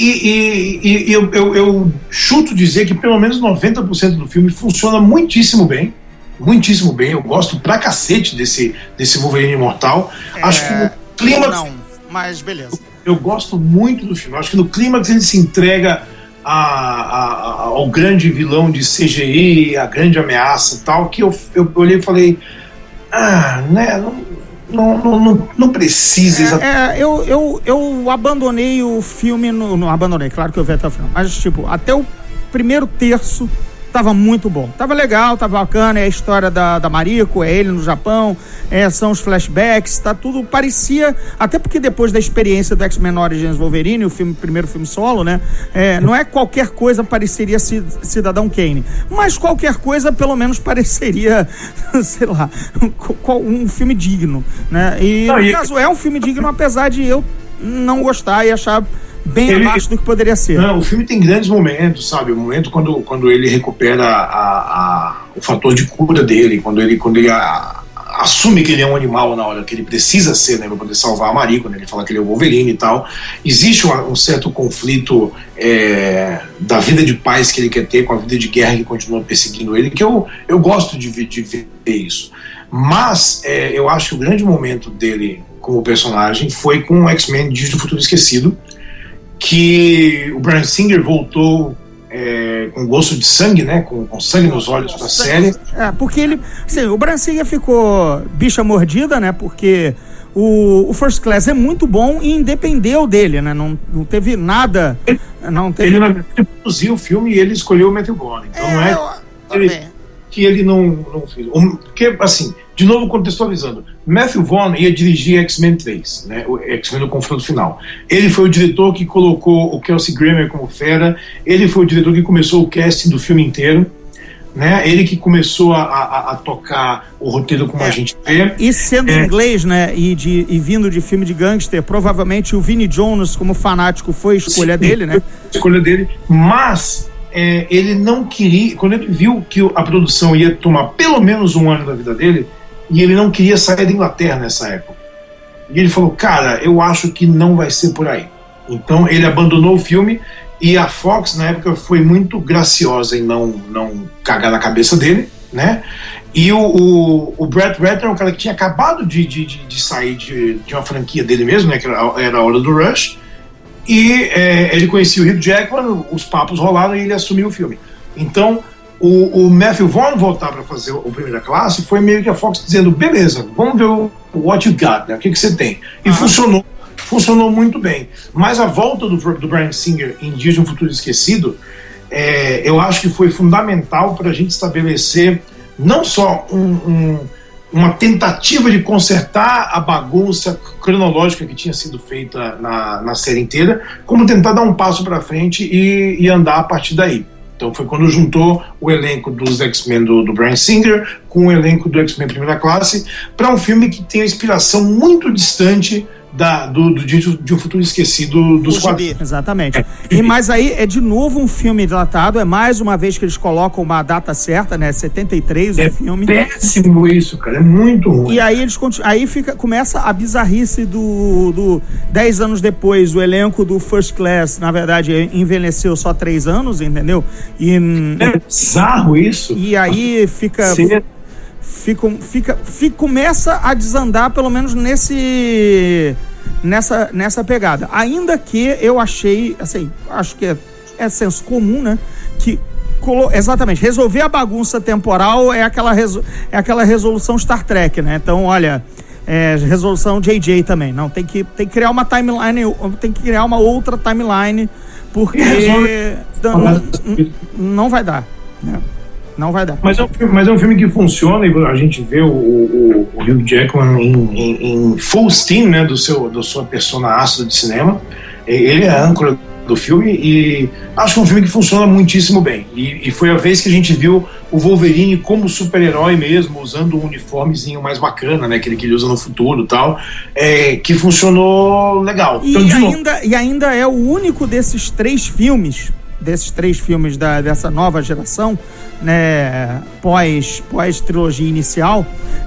e, e, e eu, eu, eu, chuto dizer que pelo menos 90% do filme funciona muitíssimo bem. Muitíssimo bem. Eu gosto pra cacete desse, desse Wolverine Imortal. É, Acho que no clima. Não, mas beleza. Eu, eu, gosto muito do filme. Acho que no clímax ele se entrega a, a, ao grande vilão de CGI, a grande ameaça e tal, que eu, eu olhei e falei. Ah, né? Não, não, não, não, precisa. É, é, eu, eu, eu abandonei o filme. No, não abandonei, claro que eu vi até o final. Mas, tipo, até o primeiro terço tava muito bom. Tava legal, tava bacana, é a história da, da Mariko, é ele no Japão, é, são os flashbacks, tá tudo, parecia, até porque depois da experiência do X-Men Origins Wolverine, o filme, primeiro filme solo, né, é, não é qualquer coisa pareceria Cidadão Kane, mas qualquer coisa pelo menos pareceria, sei lá, um, um filme digno, né, e no e... caso é um filme digno, apesar de eu não gostar e achar bem ele, abaixo do que poderia ser. Não, o filme tem grandes momentos, sabe? O momento quando, quando ele recupera a, a, o fator de cura dele, quando ele, quando ele a, assume que ele é um animal na hora que ele precisa ser, né, para poder salvar a Marie, quando ele fala que ele é o Wolverine e tal. Existe um, um certo conflito é, da vida de paz que ele quer ter com a vida de guerra que continua perseguindo ele, que eu, eu gosto de, de ver isso. Mas é, eu acho que o grande momento dele como personagem foi com o X-Men Dias do Futuro Esquecido, que o Brian Singer voltou é, com gosto de sangue, né? Com, com sangue nos olhos para a série. É, porque ele. Assim, o Brian Singer ficou bicha mordida, né? Porque o, o First Class é muito bom e independeu dele, né? Não, não teve nada. Ele, não teve... ele, ele produziu o filme e ele escolheu o Matthew Vaughn. Então é, não é. Eu, ele, que ele não, não fez. Porque, assim, de novo contextualizando, Matthew Vaughn ia dirigir X-Men 3, né, o X-Men no confronto final. Ele foi o diretor que colocou o Kelsey Grammer como fera, ele foi o diretor que começou o casting do filme inteiro, né? Ele que começou a, a, a tocar o roteiro como é, a gente vê. E sendo é, inglês, né? E, de, e vindo de filme de gangster, provavelmente o Vinnie Jones, como fanático, foi escolha sim, dele, né? Escolha dele, mas é, ele não queria, quando ele viu que a produção ia tomar pelo menos um ano da vida dele, e ele não queria sair da Inglaterra nessa época. E ele falou: Cara, eu acho que não vai ser por aí. Então ele abandonou o filme e a Fox, na época, foi muito graciosa em não, não cagar na cabeça dele, né? E o, o, o Brett Ratner é um cara que tinha acabado de, de, de sair de, de, uma franquia dele mesmo, né? Que era, a hora do Rush. E é, ele conhecia o Hugh Jackman, os papos rolaram e ele assumiu o filme. Então, o, o Matthew Vaughn voltar para fazer o Primeira Classe foi meio que a Fox dizendo: beleza, vamos ver o what you got, né? o que, que você tem. E funcionou, funcionou muito bem. Mas a volta do, do Brian Singer em Dias de um Futuro Esquecido, é, eu acho que foi fundamental para a gente estabelecer não só um, um uma tentativa de consertar a bagunça cronológica que tinha sido feita na, na série inteira, como tentar dar um passo para frente e, e andar a partir daí. Então foi quando juntou o elenco dos X-Men do, do Brian Singer com o elenco do X-Men Primeira Classe para um filme que tem a inspiração muito distante da, do, do de, de um futuro esquecido dos quadrinhos. Exatamente. É. E mas aí é de novo um filme datado, é mais uma vez que eles colocam uma data certa, né? 73 é o filme. péssimo isso, cara, é muito ruim. E aí eles aí fica começa a bizarrice do, do 10 anos depois, o elenco do First Class, na verdade, envelheceu só 3 anos, entendeu? E é bizarro isso. E aí fica fica, fica, fica, começa a desandar, pelo menos nesse nessa, nessa pegada. Ainda que eu achei, assim, acho que é, é senso comum, né? Que exatamente, resolver a bagunça temporal é aquela, é aquela resolução Star Trek, né? Então, olha, é, resolução JJ também. Não, tem que, tem que criar uma timeline, tem que criar uma outra timeline, porque não, não vai dar. Né? Não vai dar. Mas é um filme, mas é um filme que funciona e a gente vê o, o, o Hugh Jackman em, em, em, full steam, né, do seu, da sua persona ácida de cinema. Ele é a âncora do filme e acho que é um filme que funciona muitíssimo bem. E, e foi a vez que a gente viu o Wolverine como super-herói mesmo, usando um uniformezinho mais bacana, né, aquele que ele usa no futuro tal, é, que funcionou legal. E, então, ainda, e ainda é o único desses três filmes desses três filmes da, dessa nova geração, né, pós, pós trilogia inicial,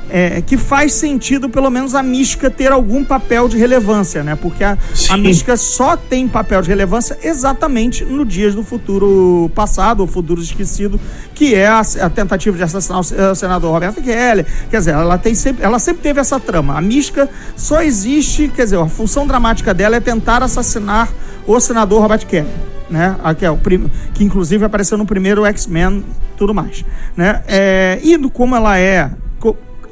é, que faz sentido pelo menos a mística ter algum papel de relevância, né? Porque a, a mística só tem papel de relevância exatamente no Dias do Futuro Passado, ou Futuro Esquecido, que é a, a tentativa de assassinar o, o senador Roberto Kelly. Quer dizer, ela, tem sempre, ela sempre teve essa trama. A mística só existe, quer dizer, a função dramática dela é tentar assassinar o senador Robert Kelly né? Aqui é o prim... que inclusive apareceu no primeiro X-Men, tudo mais, né? É... E como ela é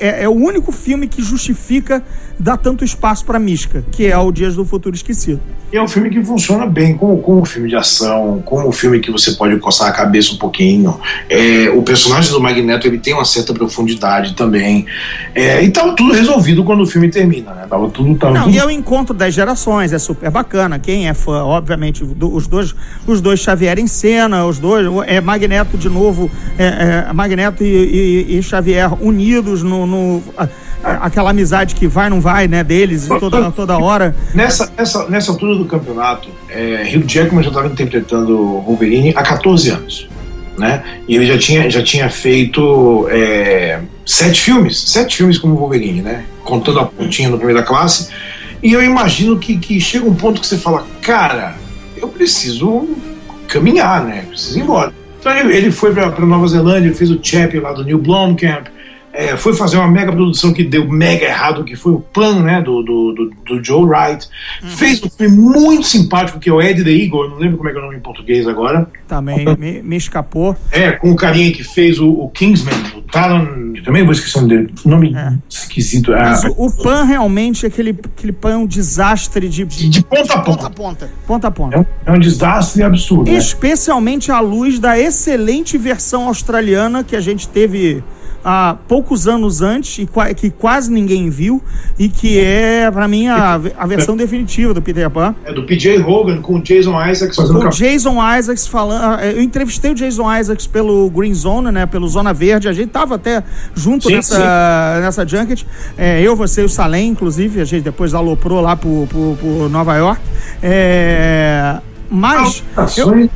é, é, o único filme que justifica dar tanto espaço para mística, que é o Dias do Futuro Esquecido. E é um filme que funciona bem como, como filme de ação, como um filme que você pode coçar a cabeça um pouquinho. É, o personagem do Magneto ele tem uma certa profundidade também. É, e tava tudo resolvido quando o filme termina, né? Tava tudo, tava Não, tudo... e é o encontro das gerações, é super bacana. Quem é fã, obviamente, do, os dois os dois Xavier em cena, os dois, é Magneto de novo, é, é Magneto e, e, e Xavier unidos no, no aquela amizade que vai, não vai, né, deles toda, toda hora. Nessa, nessa, nessa altura do campeonato, é, Hugh Jackman já estava interpretando Wolverine há 14 anos. Né? E ele já tinha, já tinha feito é, sete filmes, sete filmes como Wolverine, né? Contando a pontinha no primeira classe. E eu imagino que, que chega um ponto que você fala, cara, eu preciso caminhar, né? Preciso ir embora. Então ele, ele foi para Nova Zelândia, fez o Chap lá do New Blomkamp, é, foi fazer uma mega produção que deu mega errado, que foi o plano né, do, do, do, do Joe Wright. Uhum. Fez um filme muito simpático, que é o Ed the Eagle, não lembro como é que é o nome em português agora. Também me, me escapou. É, com o carinha que fez o, o Kingsman, o Talon, também vou esquecer o dele, nome é. esquisito. É. Mas o, o, Pan realmente, aquele, aquele Pan é um desastre de, de, de ponta a ponta. ponta, a ponta. ponta, a ponta. É, um, é um desastre absurdo. Né? Especialmente né? à luz da excelente versão australiana que a gente teve há poucos anos antes e que quase ninguém viu e que é para mim a, a versão definitiva do Peter Pan. É do PJ Hogan com o Jason Isaacs fazendo O Jason Isaacs falando, ah, eu entrevistei o Jason Isaacs pelo Green Zone, né, pelo Zona Verde, a gente tava até junto sim, nessa sim. nessa junket, é, eu, você e o Salem, inclusive, a gente depois aloprou lá por, por, por Nova York. É, mas eu,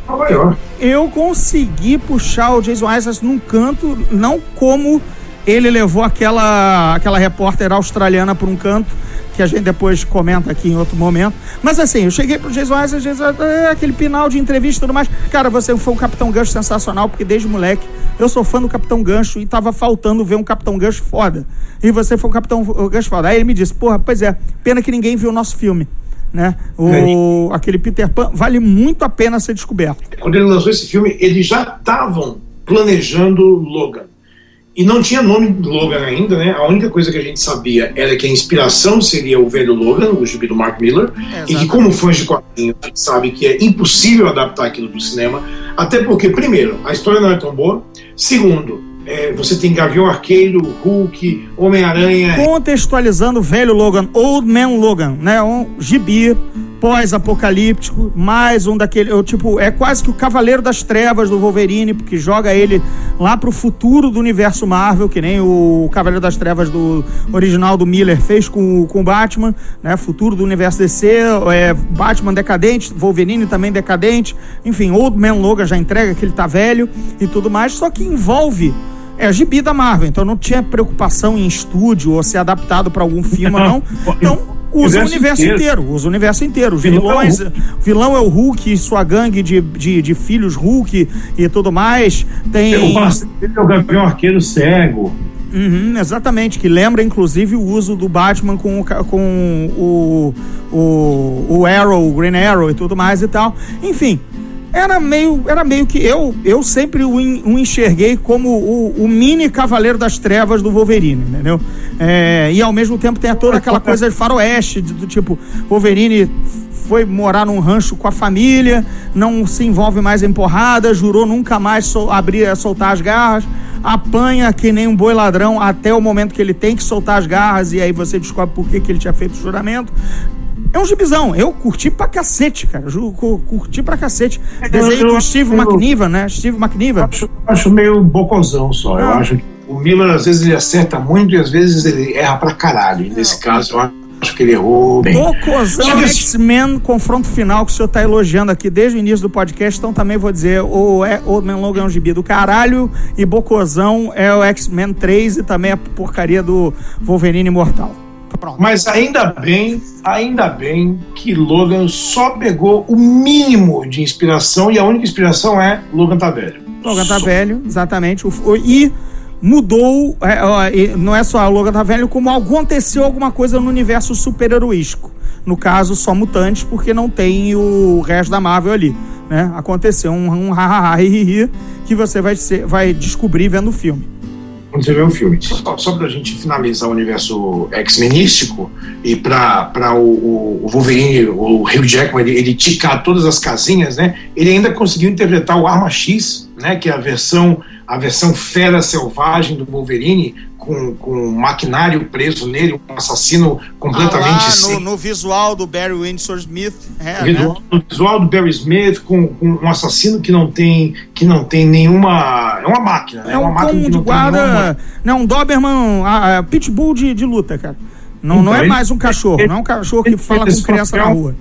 eu consegui puxar o Jason Isaacs num canto, não como ele levou aquela, aquela repórter australiana para um canto, que a gente depois comenta aqui em outro momento. Mas assim, eu cheguei pro Jason Isaacs, Jason, é, aquele final de entrevista e tudo mais. Cara, você foi um Capitão Gancho sensacional, porque desde moleque eu sou fã do Capitão Gancho e tava faltando ver um Capitão Gancho foda. E você foi um Capitão Gancho foda. Aí ele me disse, porra, pois é, pena que ninguém viu o nosso filme né? O, aquele Peter Pan vale muito a pena ser descoberto. Quando ele lançou esse filme, eles já estavam planejando Logan. E não tinha nome Logan ainda, né? A única coisa que a gente sabia era que a inspiração seria o velho Logan, o gibi do Mark Miller, é, e que como fãs de quadrinhos a gente sabe que é impossível adaptar aquilo para o cinema, até porque, primeiro, a história não é tão boa, segundo, é, você tem Gavião Arqueiro, Hulk, Homem-Aranha. Contextualizando o velho Logan, Old Man Logan, né? Um gibi pós-apocalíptico, mais um daquele, eu, tipo, é quase que o Cavaleiro das Trevas do Wolverine, porque joga ele lá pro futuro do universo Marvel, que nem o Cavaleiro das Trevas do original do Miller fez com, com o Batman, né? Futuro do universo DC, é, Batman decadente, Wolverine também decadente, enfim, Old Man Logan já entrega que ele tá velho e tudo mais, só que envolve é gibi da Marvel, então não tinha preocupação em estúdio ou ser adaptado para algum filme, não. Então, usa o universo inteiro. inteiro, usa o universo inteiro. Os vilões, é vilão é o Hulk e sua gangue de, de, de filhos Hulk e tudo mais. Tem. O é o Gavião Arqueiro cego. Uhum, exatamente, que lembra inclusive o uso do Batman com, com o, o, o Arrow, o Green Arrow e tudo mais e tal. Enfim, era meio, era meio que eu, eu sempre o, o enxerguei como o, o, mini Cavaleiro das Trevas do Wolverine, entendeu? É, e ao mesmo tempo tem toda aquela coisa de faroeste, do, do tipo, Wolverine foi morar num rancho com a família, não se envolve mais em porrada, jurou nunca mais sol, abrir, soltar as garras, apanha que nem um boi ladrão até o momento que ele tem que soltar as garras e aí você descobre por que, que ele tinha feito o juramento. É um gibizão. Eu curti pra cacete, cara. Eu curti pra cacete. É, Desenho com Steve eu, McNiven, né? Steve McNiven. Acho, acho meio bocozão só. Eu acho que o Miller, às vezes, ele acerta muito e às vezes ele erra pra caralho. E nesse caso, eu acho que ele errou bem. Bocozão X-Men, confronto final que o senhor tá elogiando aqui desde o início do podcast, então também vou dizer, o é, Old Man Logan é um gibi do caralho e Bocozão é o X-Men 3 e também a porcaria do Wolverine Imortal. Pronto. Mas ainda bem, ainda bem que Logan só pegou o mínimo de inspiração e a única inspiração é Logan tá velho. Logan tá só. velho, exatamente. E mudou, é, não é só Logan tá velho, como aconteceu alguma coisa no universo super-heroístico. No caso, só mutantes, porque não tem o resto da Marvel ali. Né? Aconteceu um, um ha, que você vai, ser, vai descobrir vendo o filme quando você vê o filme. Só, só para a gente finalizar o universo X-Menístico e para o, o, Wolverine, o Hugh Jackman, ele, ele ticar todas as casinhas, né? Ele ainda conseguiu interpretar o Arma X, né? Que é a versão a versão fera selvagem do Wolverine, com, com um maquinário preso nele, um assassino completamente. Ah, lá, no, no, visual do Barry Windsor Smith. É, visual, né? No visual do Barry Smith, com, com, um assassino que não tem, que não tem nenhuma. É uma máquina, né? É um uma máquina de guarda. Nenhuma... Não, um Doberman, a, a pitbull de, de luta, cara. Não, então, não é então, mais um cachorro, ele, não é um cachorro que fala com criança papel, na rua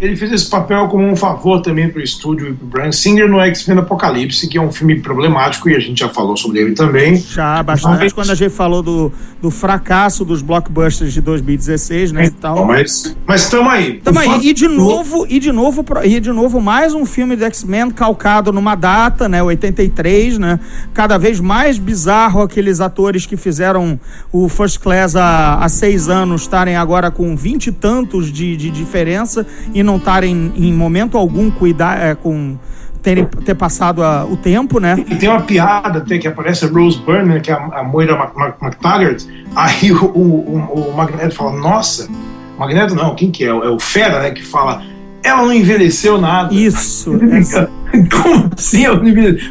ele fez esse papel como um favor também para o estúdio e para o Brian Singer no X-Men Apocalipse, que é um filme problemático e a gente já falou sobre ele também. Já, bastante mas... quando a gente falou do, do fracasso dos blockbusters de 2016, né, é, e tal. Mas estamos aí. Estamos aí. E de novo, e de novo, e de novo mais um filme do X-Men calcado numa data, né, 83, né, cada vez mais bizarro aqueles atores que fizeram o First Class há, há seis anos estarem agora com vinte e tantos de, de diferença e não estarem em momento algum cuidar é, com terem, ter passado a, o tempo, né? E tem uma piada até que aparece a Rose Byrne, que é a, a Moira McTaggart, aí o, o, o, Magneto fala, nossa, Magneto não, quem que é? É o Fera, né, que fala, ela não envelheceu nada. Isso. Essa... Como assim?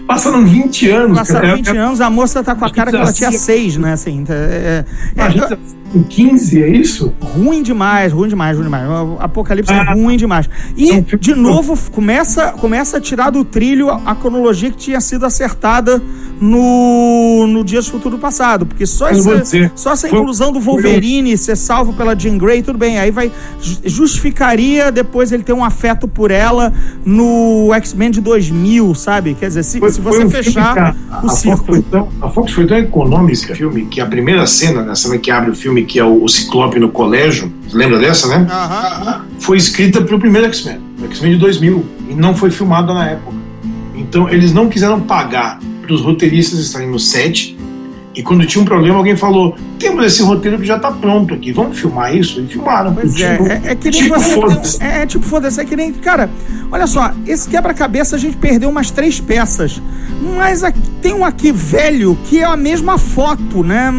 Passaram 20 anos. Passaram 20 anos, a moça tá com a cara que ela tinha 6, né? Assim, é, é, é, com 15, é isso? Ruim demais, ruim demais, ruim demais. O Apocalipse é ah, é ruim demais. E, de novo, começa, começa a tirar do trilho a, a cronologia que tinha sido acertada no, no Dias do Futuro Passado. Porque só, essa, só essa inclusão do Wolverine ser salvo pela Jean Grey, tudo bem. Aí vai. Justificaria depois ele ter um afeto por ela no X-Men de 2000, sabe? Quer dizer, se, foi, se você um fechar a, o a círculo. Tão, a Fox foi tão econômica filme que a primeira cena, na cena que abre o filme, que é o, o Ciclope no colégio, lembra dessa, né? Foi escrita para o primeiro X-Men, o X-Men de 2000, e não foi filmada na época. Então eles não quiseram pagar para os roteiristas estarem no set e quando tinha um problema, alguém falou: temos esse roteiro que já está pronto aqui, vamos filmar isso? E filmaram. Pois é, tipo, é, é, que nem tipo, você. É, é, tipo, foda-se, é que nem. Cara, olha só, esse quebra-cabeça a gente perdeu umas três peças. Mas aqui, tem um aqui velho que é a mesma foto, né?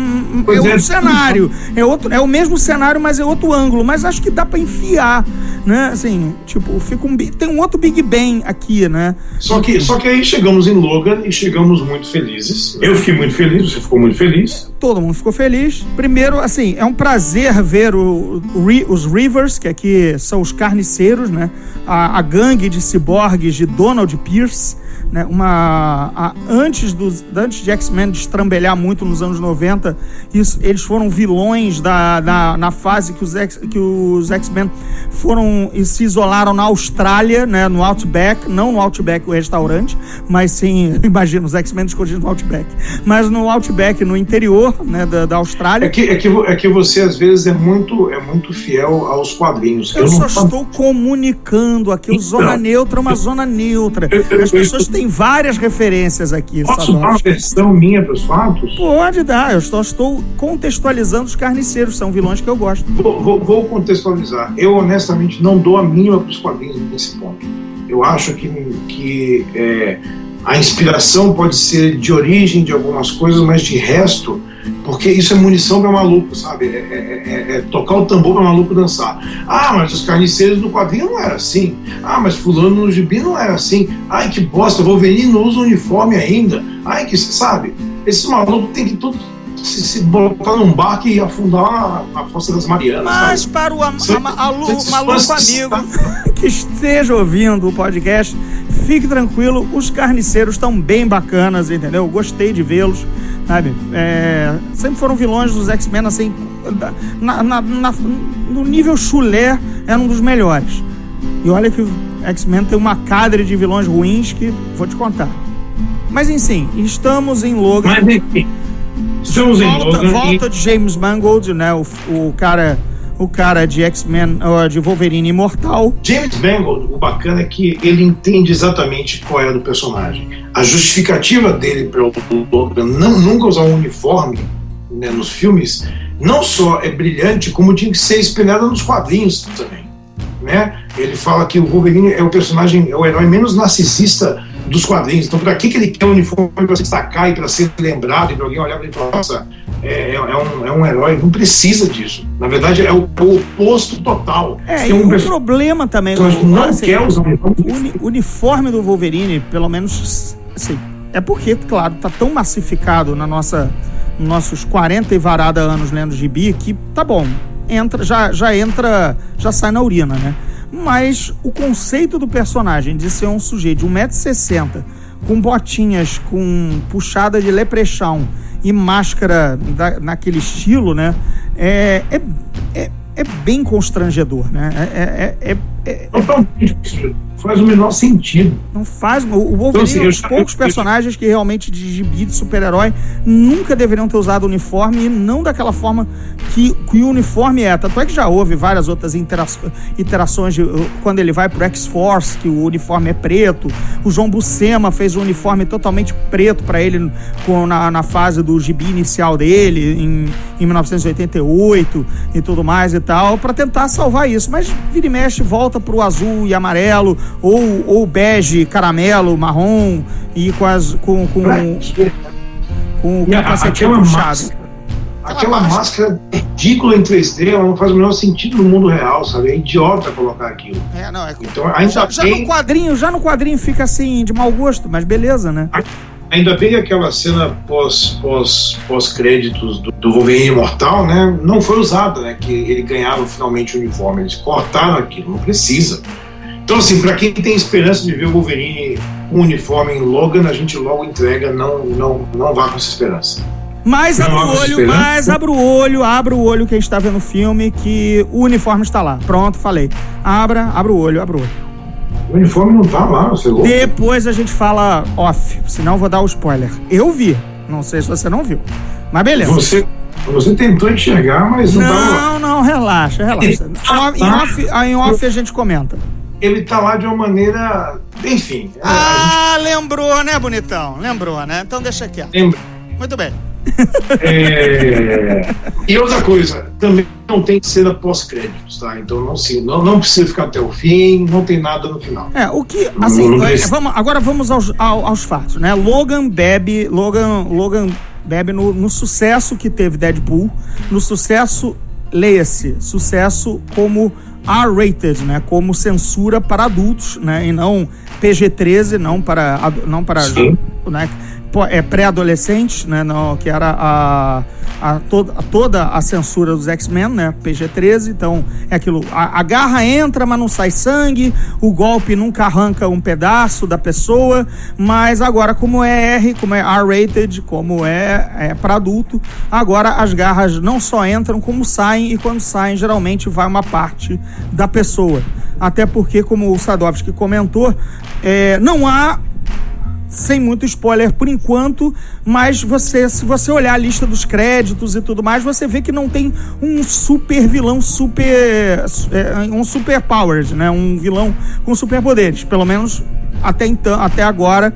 Pois é outro é, cenário. É, outro, é o mesmo cenário, mas é outro ângulo. Mas acho que dá para enfiar né? Assim, tipo, fica um, tem um outro Big Bang aqui, né? Só que, só que aí chegamos em Logan e chegamos muito felizes. Eu fiquei muito feliz, você ficou muito feliz. Todo mundo ficou feliz. Primeiro, assim, é um prazer ver o, os Rivers, que aqui são os carniceiros, né? A, a gangue de ciborgues de Donald Pierce, né? Uma, a- antes, dos, antes de X-Men destrambelhar muito nos anos 90, isso, eles foram vilões da, da- na fase que os X- que os X-Men foram e se isolaram na Austrália, né? No Outback, não no Outback o restaurante, mas sim, imagina, os X-Men escondidos no Outback, mas no Outback, no interior, né, da, da É Austrália. que, é, que, é que você, às vezes, é muito, é muito fiel aos quadrinhos. Eu só não estou comunicando aqui. O Zona Então. Neutra é uma zona neutra. Eu- eu- As pessoas têm várias referências aqui. Posso dar uma versão minha para os fatos? Pode dar, eu só estou contextualizando os carniceiros, são vilões que eu gosto. Vou, vou- vou contextualizar. Eu, honestamente, não dou a mínima para os quadrinhos nesse ponto. Eu acho que, que é, a inspiração pode ser de origem de algumas coisas, mas de resto, porque isso é munição para maluco, sabe? É, é- é- é tocar o tambor para maluco dançar. Ah, mas os carniceiros do quadrinho não era assim. Ah, mas fulano no gibi não era assim. Ai, que bosta, Wolverine não usa uniforme ainda. Ai, que sabe? Esses malucos tem que tudo se, se botar num barco e afundar na, na Fossa das Marianas. Mas sabe? para o am- alu- maluco amigo que esteja ouvindo o podcast, fique tranquilo, os carniceiros estão bem bacanas, entendeu? Gostei de vê-los, sabe? É, sempre foram vilões dos X-Men, assim, na- na- na- no nível chulé, era um dos melhores. E olha que o X-Men tem uma cadre de vilões ruins que vou te contar. Mas enfim, estamos em Logan. Mas enfim, estamos em volta, Logan volta de James Mangold, né? O, o cara, o cara de X-Men, de Wolverine imortal. e James Mangold, o bacana é que ele entende exatamente qual é do personagem. A justificativa dele para o Logan não, nunca usar um uniforme né, nos filmes não só é brilhante, como tinha que ser espelhada nos quadrinhos também. Né? Ele fala que o Wolverine é o personagem, é o herói menos narcisista dos quadrinhos. Então, para que, que ele quer um uniforme para se destacar e para ser lembrado e para alguém olhar para ele e falar, nossa, é, é- é um, é um herói? Não precisa disso. Na verdade, é o, o oposto total. É, Tem um problema também. que o- não assim, quer usar uniforme. o uni- uniforme do Wolverine, pelo menos, assim, é porque, claro, tá tão massificado na nossa, nos nossos 40 e varada anos lendo gibi que tá bom. Entra, já, já entra, já sai na urina, né? Mas o conceito do personagem de ser um sujeito de 1,60m, com botinhas, com puxada de leprechaun e máscara da- naquele estilo, né? É, é, é, é bem constrangedor, né? É, é, é, é- Totalmente. Faz o menor sentido. não faz. O Wolverine Então, assim, é um dos poucos eu- personagens que realmente de gibi de super-herói nunca deveriam ter usado uniforme e não daquela forma que, que o uniforme é. Tanto é que já houve várias outras intera- iterações de, uh, quando ele vai pro X-Force, que o uniforme é preto. O João Buscema fez um uniforme totalmente preto para ele com, na, na fase do gibi inicial dele, em, em 1988 e tudo mais e tal, para tentar salvar isso. Mas vira e mexe, volta pro azul e amarelo, ou, ou bege, caramelo, marrom, e com, as, com, com, com o E a- capacetinho aquela puxado. máscara, aquela máscara ridícula em 3D, ela não faz o menor sentido no mundo real, sabe? É idiota colocar aquilo. É, não, é Então, ainda já, já bem, no quadrinho, já no quadrinho fica assim, de mau gosto, mas beleza, né? ainda bem que aquela cena pós, pós, pós-créditos do, do Wolverine Imortal, né? Não foi usada, né? Que ele ganhava finalmente o uniforme. Eles cortaram aquilo, não precisa. Então, assim, para quem tem esperança de ver o Wolverine com uniforme em Logan, a gente logo entrega, não, não, não vá com essa esperança. Mas Não abre o olho, mas abre o olho, abre o olho quem está vendo o filme, que o uniforme está lá. Pronto, falei. Abra, abre o olho, abre o olho. O uniforme não tá lá, você é louco? Depois a gente fala off, senão eu vou dar o spoiler. Eu vi, não sei se você não viu. Mas beleza. Você, você tentou enxergar, mas não, tá lá. Não, não, relaxa, relaxa. Em off, em off a gente comenta. Ele tá lá de uma maneira. Enfim. é, a Ah, lembrou, né, bonitão? Lembrou, né? Então deixa quieto. gente lembra. Muito bem. É, E outra coisa, também não tem cena pós-créditos, tá? Então não, se, não, não precisa ficar até o fim, não tem nada no final. É, o que, assim, Não é, precisa. vamos, agora vamos aos, ao- aos fatos, né? Logan bebe, Logan, Logan bebe no, no sucesso que teve Deadpool, no sucesso, leia-se, sucesso como R-rated, né, como censura para adultos, né, e não PG-13, não para não para né, é pré-adolescente, né, não, que era a, a, toda, a, toda a censura dos X-Men, né, PG-13, então é aquilo, a, a, garra entra, mas não sai sangue, o golpe nunca arranca um pedaço da pessoa, mas agora como é R, como é R-rated, como é, é para adulto, agora as garras não só entram, como saem, e quando saem, geralmente vai uma parte da pessoa. Até porque, como o Sadovski comentou, é, não há sem muito spoiler por enquanto, mas você, se você olhar a lista dos créditos e tudo mais, você vê que não tem um super vilão super é, um super powers, né? Um vilão com superpoderes, pelo menos até então, até agora.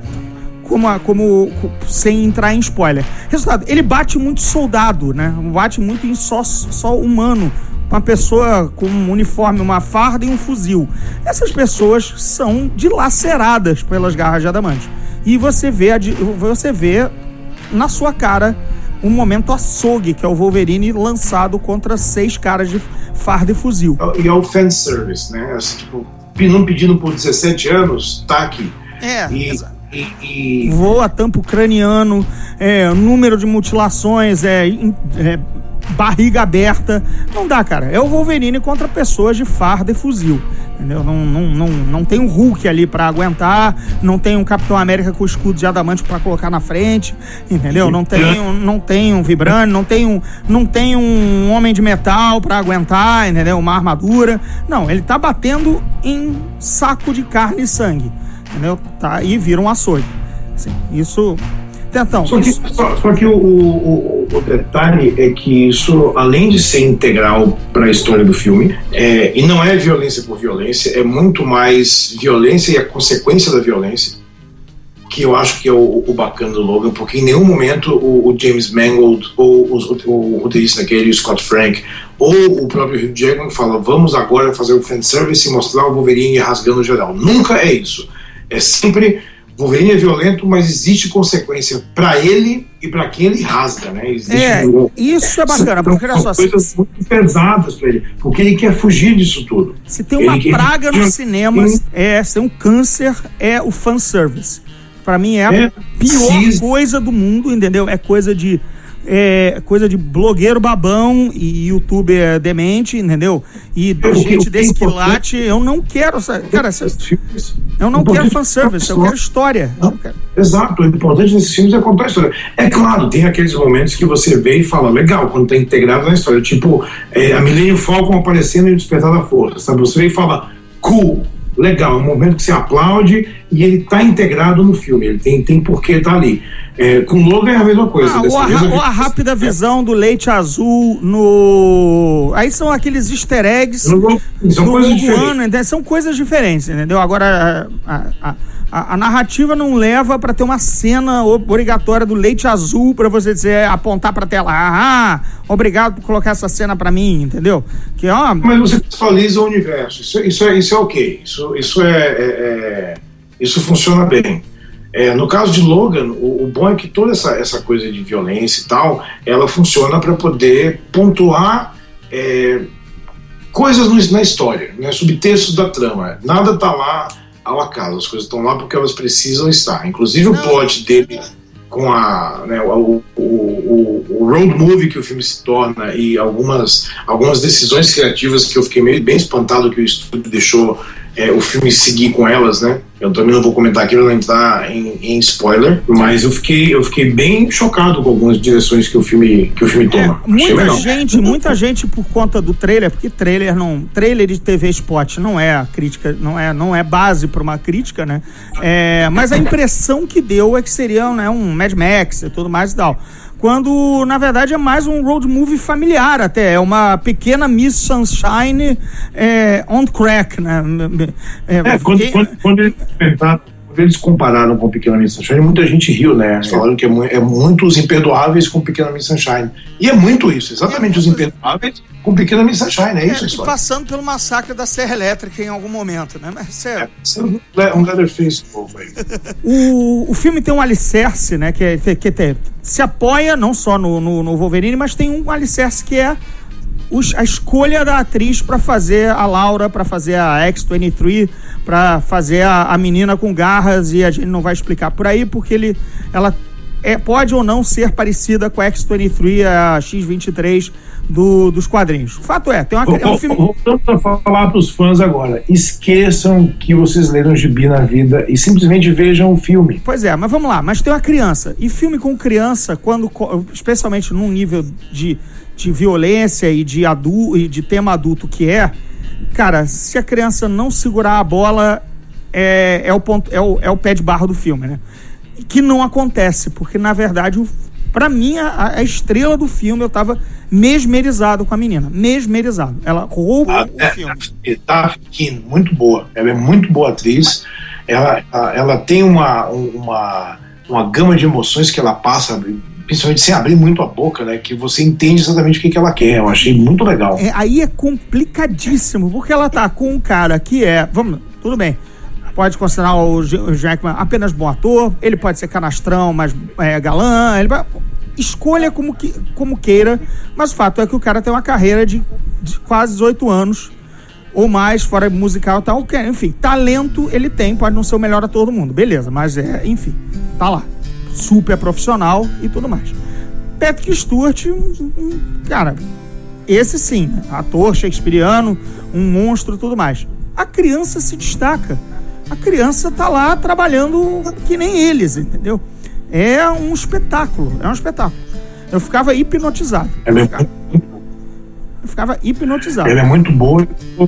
Como, como sem entrar em spoiler. Resultado, ele bate muito soldado, né? Bate muito em só, só humano, uma pessoa com um uniforme, uma farda e um fuzil. Essas pessoas são dilaceradas pelas garras de adamante e você vê, você vê na sua cara um momento açougue, que é o Wolverine lançado contra seis caras de farda e fuzil. E é o fanservice, né? Assim, tipo, não pedindo por 17 anos, tá aqui. É, e, e, e... Voa, tampo craniano, é, número de mutilações, é, é barriga aberta. Não dá, cara. É o Wolverine contra pessoas de farda e fuzil. Entendeu? Não, não, não, não tem um Hulk ali para aguentar, não tem um Capitão América com escudo de adamante para colocar na frente, entendeu? Não tem, um, não tem um vibrante, não tem um, não tem um homem de metal para aguentar, entendeu? Uma armadura. Não, ele tá batendo em saco de carne e sangue, entendeu? Tá, e vira um açougue. Assim, isso Só que, só, só que o, o, o, detalhe é que isso, além de ser integral para a história do filme, é, e não é violência por violência, é muito mais violência e a consequência da violência, que eu acho que é o, o bacana do Logan, porque em nenhum momento o, o James Mangold, ou o, o roteirista daquele, o Scott Frank, ou o próprio Hugh Jackman fala, vamos agora fazer o fanservice e mostrar o Wolverine rasgando geral. Nunca é isso. É sempre Wolverine é violento, mas existe consequência para ele e para quem ele rasga, né? Existe é, um... isso é bacana, porque olha são coisas muito pesadas para ele, porque ele quer fugir disso tudo. Se tem uma ele praga quer... nos cinemas, é, se tem um câncer, é o fanservice. Para mim é a é, pior precisa. coisa do mundo, entendeu? É coisa de é coisa de blogueiro babão e youtuber demente, entendeu? E é, gente desse quilate, eu não quero, cara, eu não quero fanservice, eu quero história. Exato, o importante nesses filmes é contar a história. É claro, tem aqueles momentos que você vê e fala, legal, quando tá integrado na história, tipo é, a Millennium Falcon aparecendo e Despertar da Força, sabe? Você vê e fala, cool, legal, é um momento que você aplaude e ele está integrado no filme, ele tem, tem porquê estar tá ali. É, com Logan é a mesma coisa. Ah, ou, a, ou a rápida visão do leite azul no. Aí são aqueles easter eggs. No, são, coisas diferentes. são coisas diferentes, entendeu? Agora, a, a, a, a narrativa não leva para ter uma cena obrigatória do leite azul para você dizer, apontar para tela. Ah, obrigado por colocar essa cena para mim, entendeu? Que, ó, Mas você visualiza o universo. Isso, isso, é, isso é ok. Isso, isso, é, é, é isso funciona bem. É, no caso de Logan, o, o, bom é que toda essa, essa coisa de violência e tal, ela funciona para poder pontuar é, coisas no, na história, né, subtextos da trama. Nada tá lá ao acaso, as coisas estão lá porque elas precisam estar. Inclusive o plot dele com a, né, o, o, o, o, road movie que o filme se torna e algumas, algumas decisões criativas que eu fiquei meio bem espantado que o estúdio deixou é, o filme seguir com elas, né? Eu também não vou comentar aqui para não entrar em, em, spoiler, mas eu fiquei, eu fiquei bem chocado com algumas direções que o filme, que o filme toma. É, muita gente, muita gente por conta do trailer, porque trailer não, trailer de TV spot não é crítica, não é, não é base para uma crítica, né? É, mas a impressão que deu é que seria né, um Mad Max e tudo mais e tal quando na verdade é mais um road movie familiar até, é uma pequena Miss Sunshine é, on crack, né? É, é quando, quando, quando ele quando eles compararam com Pequena Miss Sunshine, muita gente riu, né? Falaram que é, é muito os imperdoáveis com Pequena Miss Sunshine. E é muito isso, exatamente os imperdoáveis com Pequena Miss Sunshine, é, isso. É, passando pelo massacre da Serra Elétrica em algum momento, né? Mas sério. É, um Leatherface novo aí. o, o filme tem um alicerce, né? Que, que, que, se apoia não só no, no, no Wolverine, mas tem um alicerce que é os- a escolha da atriz pra fazer a Laura, pra fazer a X-23, pra fazer a, a menina com garras e a gente não vai explicar por aí porque ele ela é, pode ou não ser parecida com a X-23, a X-23 do, dos quadrinhos. O fato é, tem uma, é um filme... Voltando a falar para os fãs agora, esqueçam que vocês leram gibi na vida e simplesmente vejam o filme. Pois é, mas vamos lá. Mas tem uma criança. E filme com criança, quando especialmente num nível de, de violência e de, adu, e de tema adulto que é, cara, se a criança não segurar a bola, é, é, o, ponto, é, o, é o pé de barro do filme, né? Que não acontece, porque na verdade, o- pra mim, a, a estrela do filme, eu tava mesmerizado com a menina. Mesmerizado. Ela rouba A, o filme. é, tá Keen, muito boa. Ela é muito boa atriz. Ela, ela, ela tem uma, uma, uma gama de emoções que ela passa, principalmente sem abrir muito a boca, né? Que você entende exatamente o que, que ela quer. Eu achei muito legal. É, aí é complicadíssimo, porque ela tá com um cara que é. Vamos, tudo bem. Pode considerar o Jackman apenas bom ator, ele pode ser canastrão, mas é, galã, ele escolha como, que, como queira, mas o fato é que o cara tem uma carreira de, de quase 18 anos ou mais, fora musical e tal, que, enfim, talento ele tem, pode não ser o melhor ator do mundo, beleza, mas é, enfim, tá lá, super profissional e tudo mais. Patrick Stewart, cara, esse sim, ator shakespeariano, um monstro tudo mais. A criança se destaca. A criança tá lá trabalhando que nem eles, entendeu? É um espetáculo, é um espetáculo. Eu ficava hipnotizado. Ela Eu é ficava, eu ficava hipnotizado. Ela é muito boa.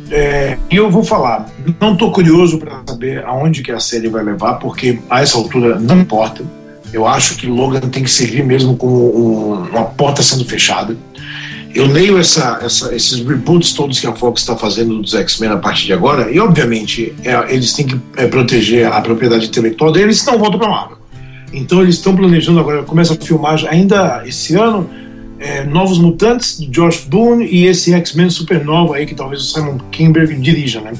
É, e eu vou falar, não estou curioso para saber aonde que a série vai levar, porque a essa altura não importa. Eu acho que Logan tem que servir mesmo como um- uma porta sendo fechada. Eu leio essa, essa- esses reboots todos que a Fox está fazendo dos X-Men a partir de agora, e obviamente é, eles têm que é, proteger a propriedade intelectual deles, senão voltam para Marvel. Então eles estão planejando agora, começa a filmar já- ainda esse ano, é, Novos Mutantes, de Josh Boone, e esse X-Men Supernova aí, que talvez o Simon Kinberg dirija, né?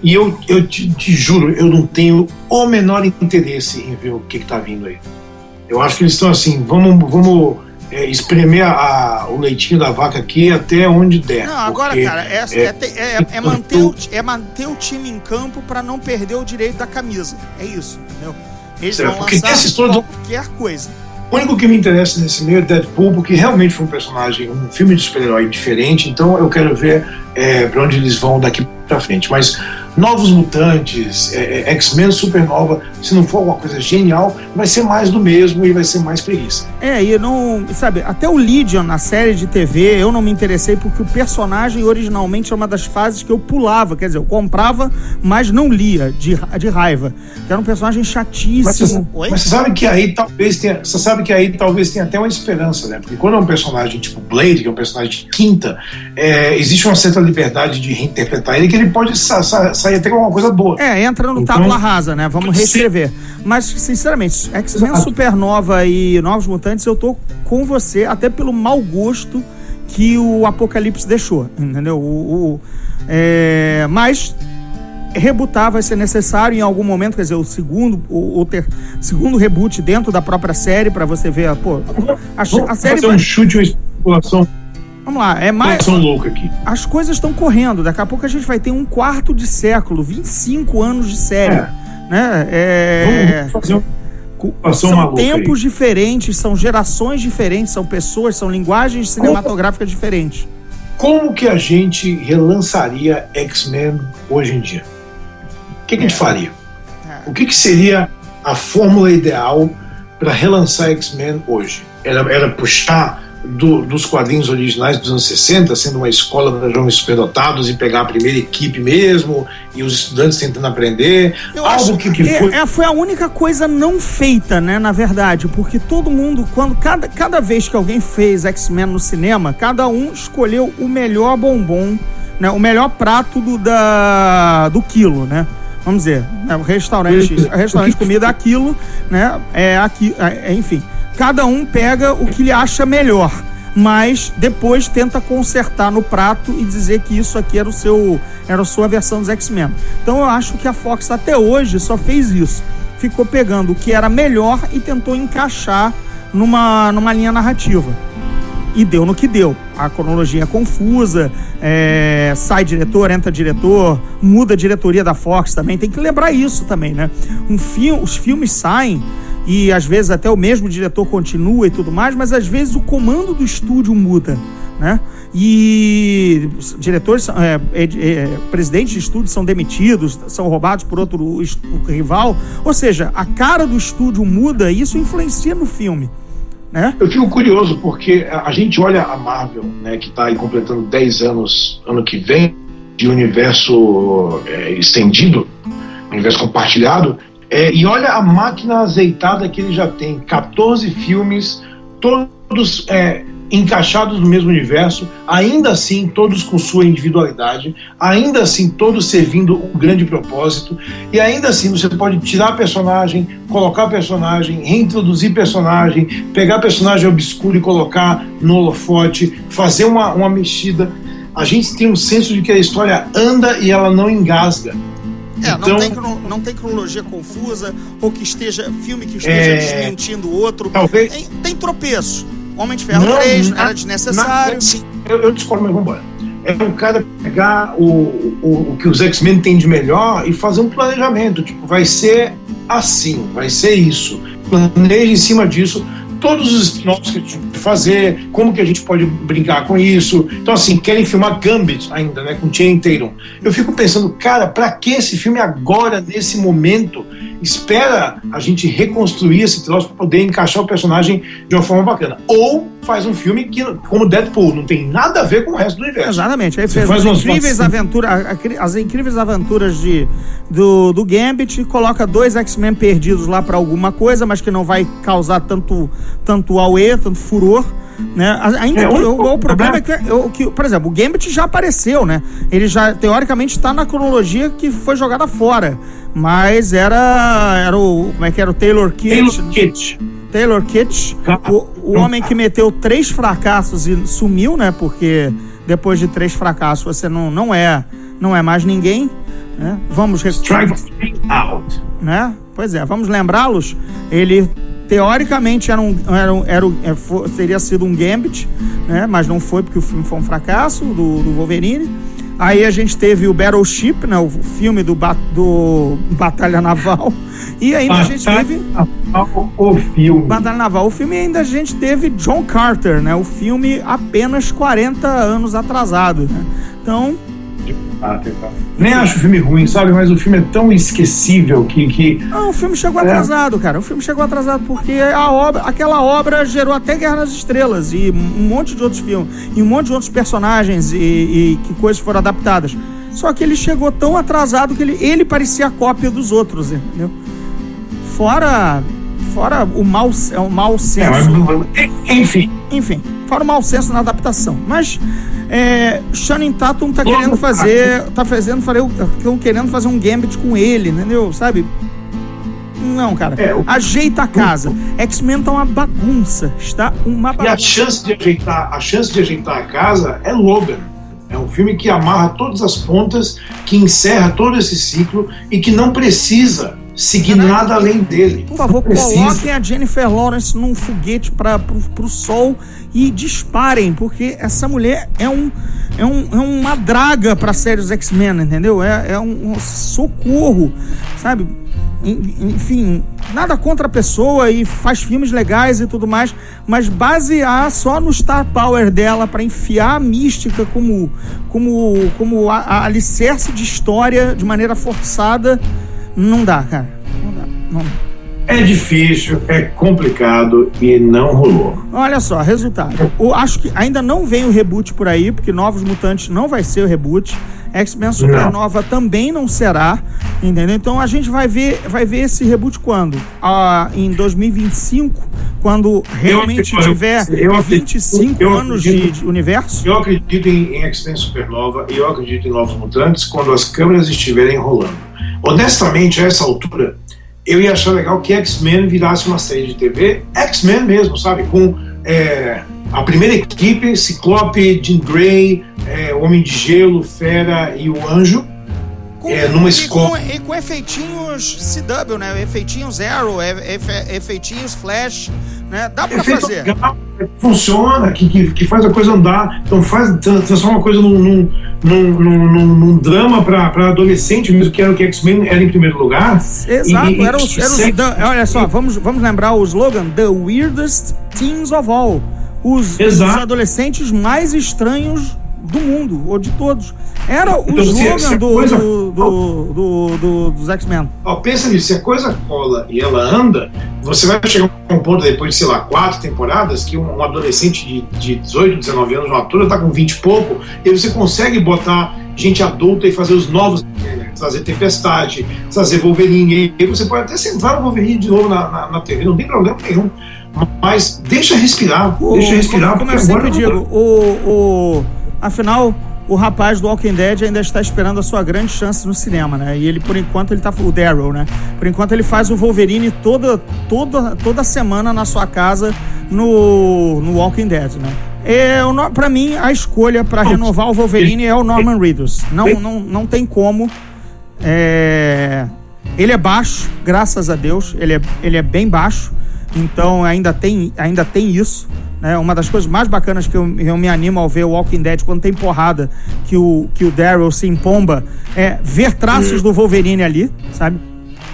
E eu, eu te, te juro, eu não tenho o menor interesse em ver o que, que tá vindo aí. Eu acho que eles estão assim, vamos, vamos é, espremer a- o leitinho da vaca aqui até onde der. Não, agora, cara, é, é, é- é manter o, é manter o time em campo pra não perder o direito da camisa. É isso, entendeu? Eles Certo, vão porque lançar essa história do- qualquer coisa. O único que me interessa nesse meio é Deadpool, porque realmente foi um personagem, um filme de super-herói diferente, então eu quero ver é, para onde eles vão daqui pra frente. Mas Novos Mutantes, é, é, X-Men Supernova, se não for alguma coisa genial, vai ser mais do mesmo e vai ser mais preguiça. É, e eu não. Sabe, até o Legion na série de TV eu não me interessei porque o personagem originalmente é uma das fases que eu pulava. Quer dizer, eu comprava, mas não lia, de, de raiva. Que era um personagem Mas você, chatíssimo. Oi? mas você sabe que aí talvez tenha. Você sabe que aí talvez tenha até uma esperança, né? Porque quando é um personagem tipo Blade, que é um personagem de quinta, é, existe uma certa liberdade de reinterpretar ele que ele pode sa- sa- sair até alguma coisa boa. É, entra no Então- tábula rasa, né? Vamos reescrever. Mas, sinceramente, X-Men Exato. Supernova e Novos Mutantes, eu tô com você, até pelo mau gosto que o Apocalipse deixou, entendeu? O, o- é, mas rebutar vai ser necessário em algum momento, quer dizer, o segundo, o, ter, segundo reboot dentro da própria série, pra você ver, pô, a, a série fazer vai, um chute, uma especulação, Vamos lá, é mais, especulação louca aqui. as coisas estão correndo. Daqui a pouco a gente vai ter um quarto de século, 25 anos de série. É. Né? É, Vamos fazer um são maluca aí. tempos diferentes, são gerações diferentes, são pessoas, são linguagens cinematográficas diferentes. Como que a gente relançaria X-Men hoje em dia? O que, que a gente faria? É. O que, que seria a fórmula ideal para relançar X-Men hoje? Era, era puxar do- dos quadrinhos originais dos anos 60, sendo uma escola de jovens superdotados e pegar a primeira equipe mesmo e os estudantes tentando aprender? Eu Algo que, que é- foi. é, foi a única coisa não feita, né, na verdade, porque todo mundo, quando cada, cada vez que alguém fez X-Men no cinema, cada um escolheu o melhor bombom, né, o melhor prato do, da, do quilo, né? Vamos dizer, né, o restaurante, restaurante de comida aquilo, né? É aqui, é, enfim, cada um pega o que ele acha melhor. Mas depois tenta consertar no prato e dizer que isso aqui era o seu era a sua versão dos X-Men. Então eu acho que a Fox até hoje só fez isso. Ficou pegando o que era melhor e tentou encaixar numa, numa linha narrativa. e deu no que deu. A cronologia é confusa, é, sai diretor, entra diretor, muda a diretoria da Fox também. Tem que lembrar isso também, né? Um filme, os filmes saem e às vezes até o mesmo diretor continua e tudo mais, mas às vezes o comando do estúdio muda, né? E diretores, é, é, é, presidentes de estúdio são demitidos, são roubados por outro rival. Ou seja, a cara do estúdio muda e isso influencia no filme. Né? Eu fico curioso porque a gente olha a Marvel, né, que está completando 10 anos ano que vem, de universo é, estendido, universo compartilhado, é, e olha a máquina azeitada que ele já tem: 14 filmes, todos é, encaixados no mesmo universo, ainda assim todos com sua individualidade, ainda assim todos servindo um grande propósito, e ainda assim você pode tirar personagem, colocar personagem, reintroduzir personagem, pegar personagem obscuro e colocar no holofote, fazer uma, uma mexida. A gente tem um senso de que a história anda e ela não engasga. É, então, não, tem, não tem cronologia confusa, ou que esteja, filme que esteja é, desmentindo o outro. Talvez. Tem, tem tropeço. Homem de Ferro não, 3, na, era desnecessário. Na, eu, eu discordo, mas vamos embora. É um cara pegar o, o, o que os X-Men têm de melhor e fazer um planejamento. Tipo, vai ser assim, vai ser isso. Planeje em cima disso todos os spin-offs que a gente pode fazer, como que a gente pode brincar com isso. Então, assim, querem filmar Gambit ainda, né, com Channing Tatum. Eu fico pensando, cara, para que esse filme agora, nesse momento? Espera a gente reconstruir esse troço para poder encaixar o personagem de uma forma bacana. Ou faz um filme que, como Deadpool, não tem nada a ver com o resto do universo. Exatamente. Aí fez faz as incríveis, aventuras, as incríveis aventuras de, do, do Gambit, coloca dois X-Men perdidos lá para alguma coisa, mas que não vai causar tanto, tanto auê, tanto furor. Né? Ainda é, o, o, o, problema é que, o, que, por exemplo, o Gambit já apareceu, né? Ele já, teoricamente, está na cronologia que foi jogada fora. Mas era, era o. Como é que era? O Taylor Kitsch. Taylor Kitsch. Taylor Kitsch, o, o homem que meteu três fracassos e sumiu, né? Porque depois de três fracassos você não, não é não é mais ninguém. Né? Vamos Strike out. Né? Pois é, vamos lembrá-los. Ele teoricamente era um, era, um, era um, é, teria sido um Gambit, né? mas não foi porque o filme foi um fracasso do, do Wolverine. Aí a gente teve o Battleship, né, o filme do, do Batalha Naval. E ainda Batalha a gente teve. Naval, o filme. Batalha Naval. O filme ainda a gente teve John Carter, né? O filme apenas 40 anos atrasado. Né? Então, ah, Nem acho o filme ruim, sabe? Mas o filme é tão esquecível que. que... Não, o filme chegou é. atrasado, cara. O filme chegou atrasado porque a obra, aquela obra gerou até Guerra nas Estrelas e um monte de outros filmes, e um monte de outros personagens e, e que coisas foram adaptadas. Só que ele chegou tão atrasado que ele, ele parecia a cópia dos outros, entendeu? Fora. Fora o mau, o mau senso. É, mas, enfim. Enfim, fora o mau senso na adaptação. Mas é, Shannon Tatum tá querendo fazer. Tá fazendo, falei, estão querendo fazer um Gambit com ele, entendeu? Sabe? Não, cara. É, o... Ajeita a casa. X-Men tá uma bagunça. Está uma bagunça. E a chance de ajeitar, a chance de ajeitar a casa é Logan. É um filme que amarra todas as pontas, que encerra todo esse ciclo e que não precisa seguir nada além dele. Por favor, coloquem a Jennifer Lawrence num foguete para pro, pro sol e disparem, porque essa mulher é um é, um, é uma draga para série dos X-Men, entendeu? É, é um, um socorro, sabe? enfim, nada contra a pessoa e faz filmes legais e tudo mais, mas basear só no star power dela para enfiar a mística como como como a, a alicerce de história de maneira forçada não dá, cara. Não dá. Não dá. É difícil, é complicado e não rolou. Olha só, resultado. Eu acho que ainda não vem o reboot por aí, porque Novos Mutantes não vai ser o reboot. X-Men Supernova não. também não será, entendeu? Então a gente vai ver, vai ver esse reboot quando? Ah, em 2025, quando realmente eu, tiver eu, 25 eu, anos de, de, universo? Eu acredito em, em X-Men Supernova e eu acredito em Novos Mutantes quando as câmeras estiverem rolando. Honestamente, a essa altura, eu ia achar legal que X-Men virasse uma série de TV, X-Men mesmo, sabe? Com é, a primeira equipe, Ciclope, Jean Grey, é, Homem de Gelo, Fera e o Anjo. Com, é, numa e escola. Com, e com efeitinhos CW, né? Efeitinhos Arrow, efe, efeitinhos Flash, né? Dá pra Efeito fazer. legal, funciona, que, que, que faz a coisa andar. Então faz, transforma a coisa num, num, num, num, num drama para adolescente, mesmo que era o que X-Men era em primeiro lugar. Exato, e, era os, era os olha só, vamos, vamos lembrar o slogan The Weirdest Teens of All. Os, os adolescentes mais estranhos do mundo, ou de todos. Era o então, slogan se, se do, coisa... do, do, do, do, dos X-Men. Oh, pensa nisso, se a coisa cola e ela anda, você vai chegar a um ponto depois de, sei lá, quatro temporadas, que um, um adolescente de, de 18, 19 anos, uma altura, tá com 20 e pouco, e você consegue botar gente adulta e fazer os novos, trazer Tempestade, trazer Wolverine, e aí você pode até centrar o Wolverine de novo na, na, na TV, não tem problema nenhum. Mas deixa respirar, o, deixa respirar. Como, como eu sempre digo, o, o, afinal, o rapaz do Walking Dead ainda está esperando a sua grande chance no cinema, né? E ele, por enquanto, ele tá. O Daryl, né? Por enquanto, ele faz o Wolverine toda, toda, toda semana na sua casa no, no Walking Dead, né? É, para mim, a escolha para renovar o Wolverine é o Norman Reedus. Não, não, não tem como. É... Ele é baixo, graças a Deus. Ele é, ele é bem baixo. Então ainda tem, ainda tem isso. Né? Uma das coisas mais bacanas que eu, eu, me animo ao ver o Walking Dead quando tem porrada, que o, que o Daryl se empomba, é ver traços do Wolverine ali, sabe?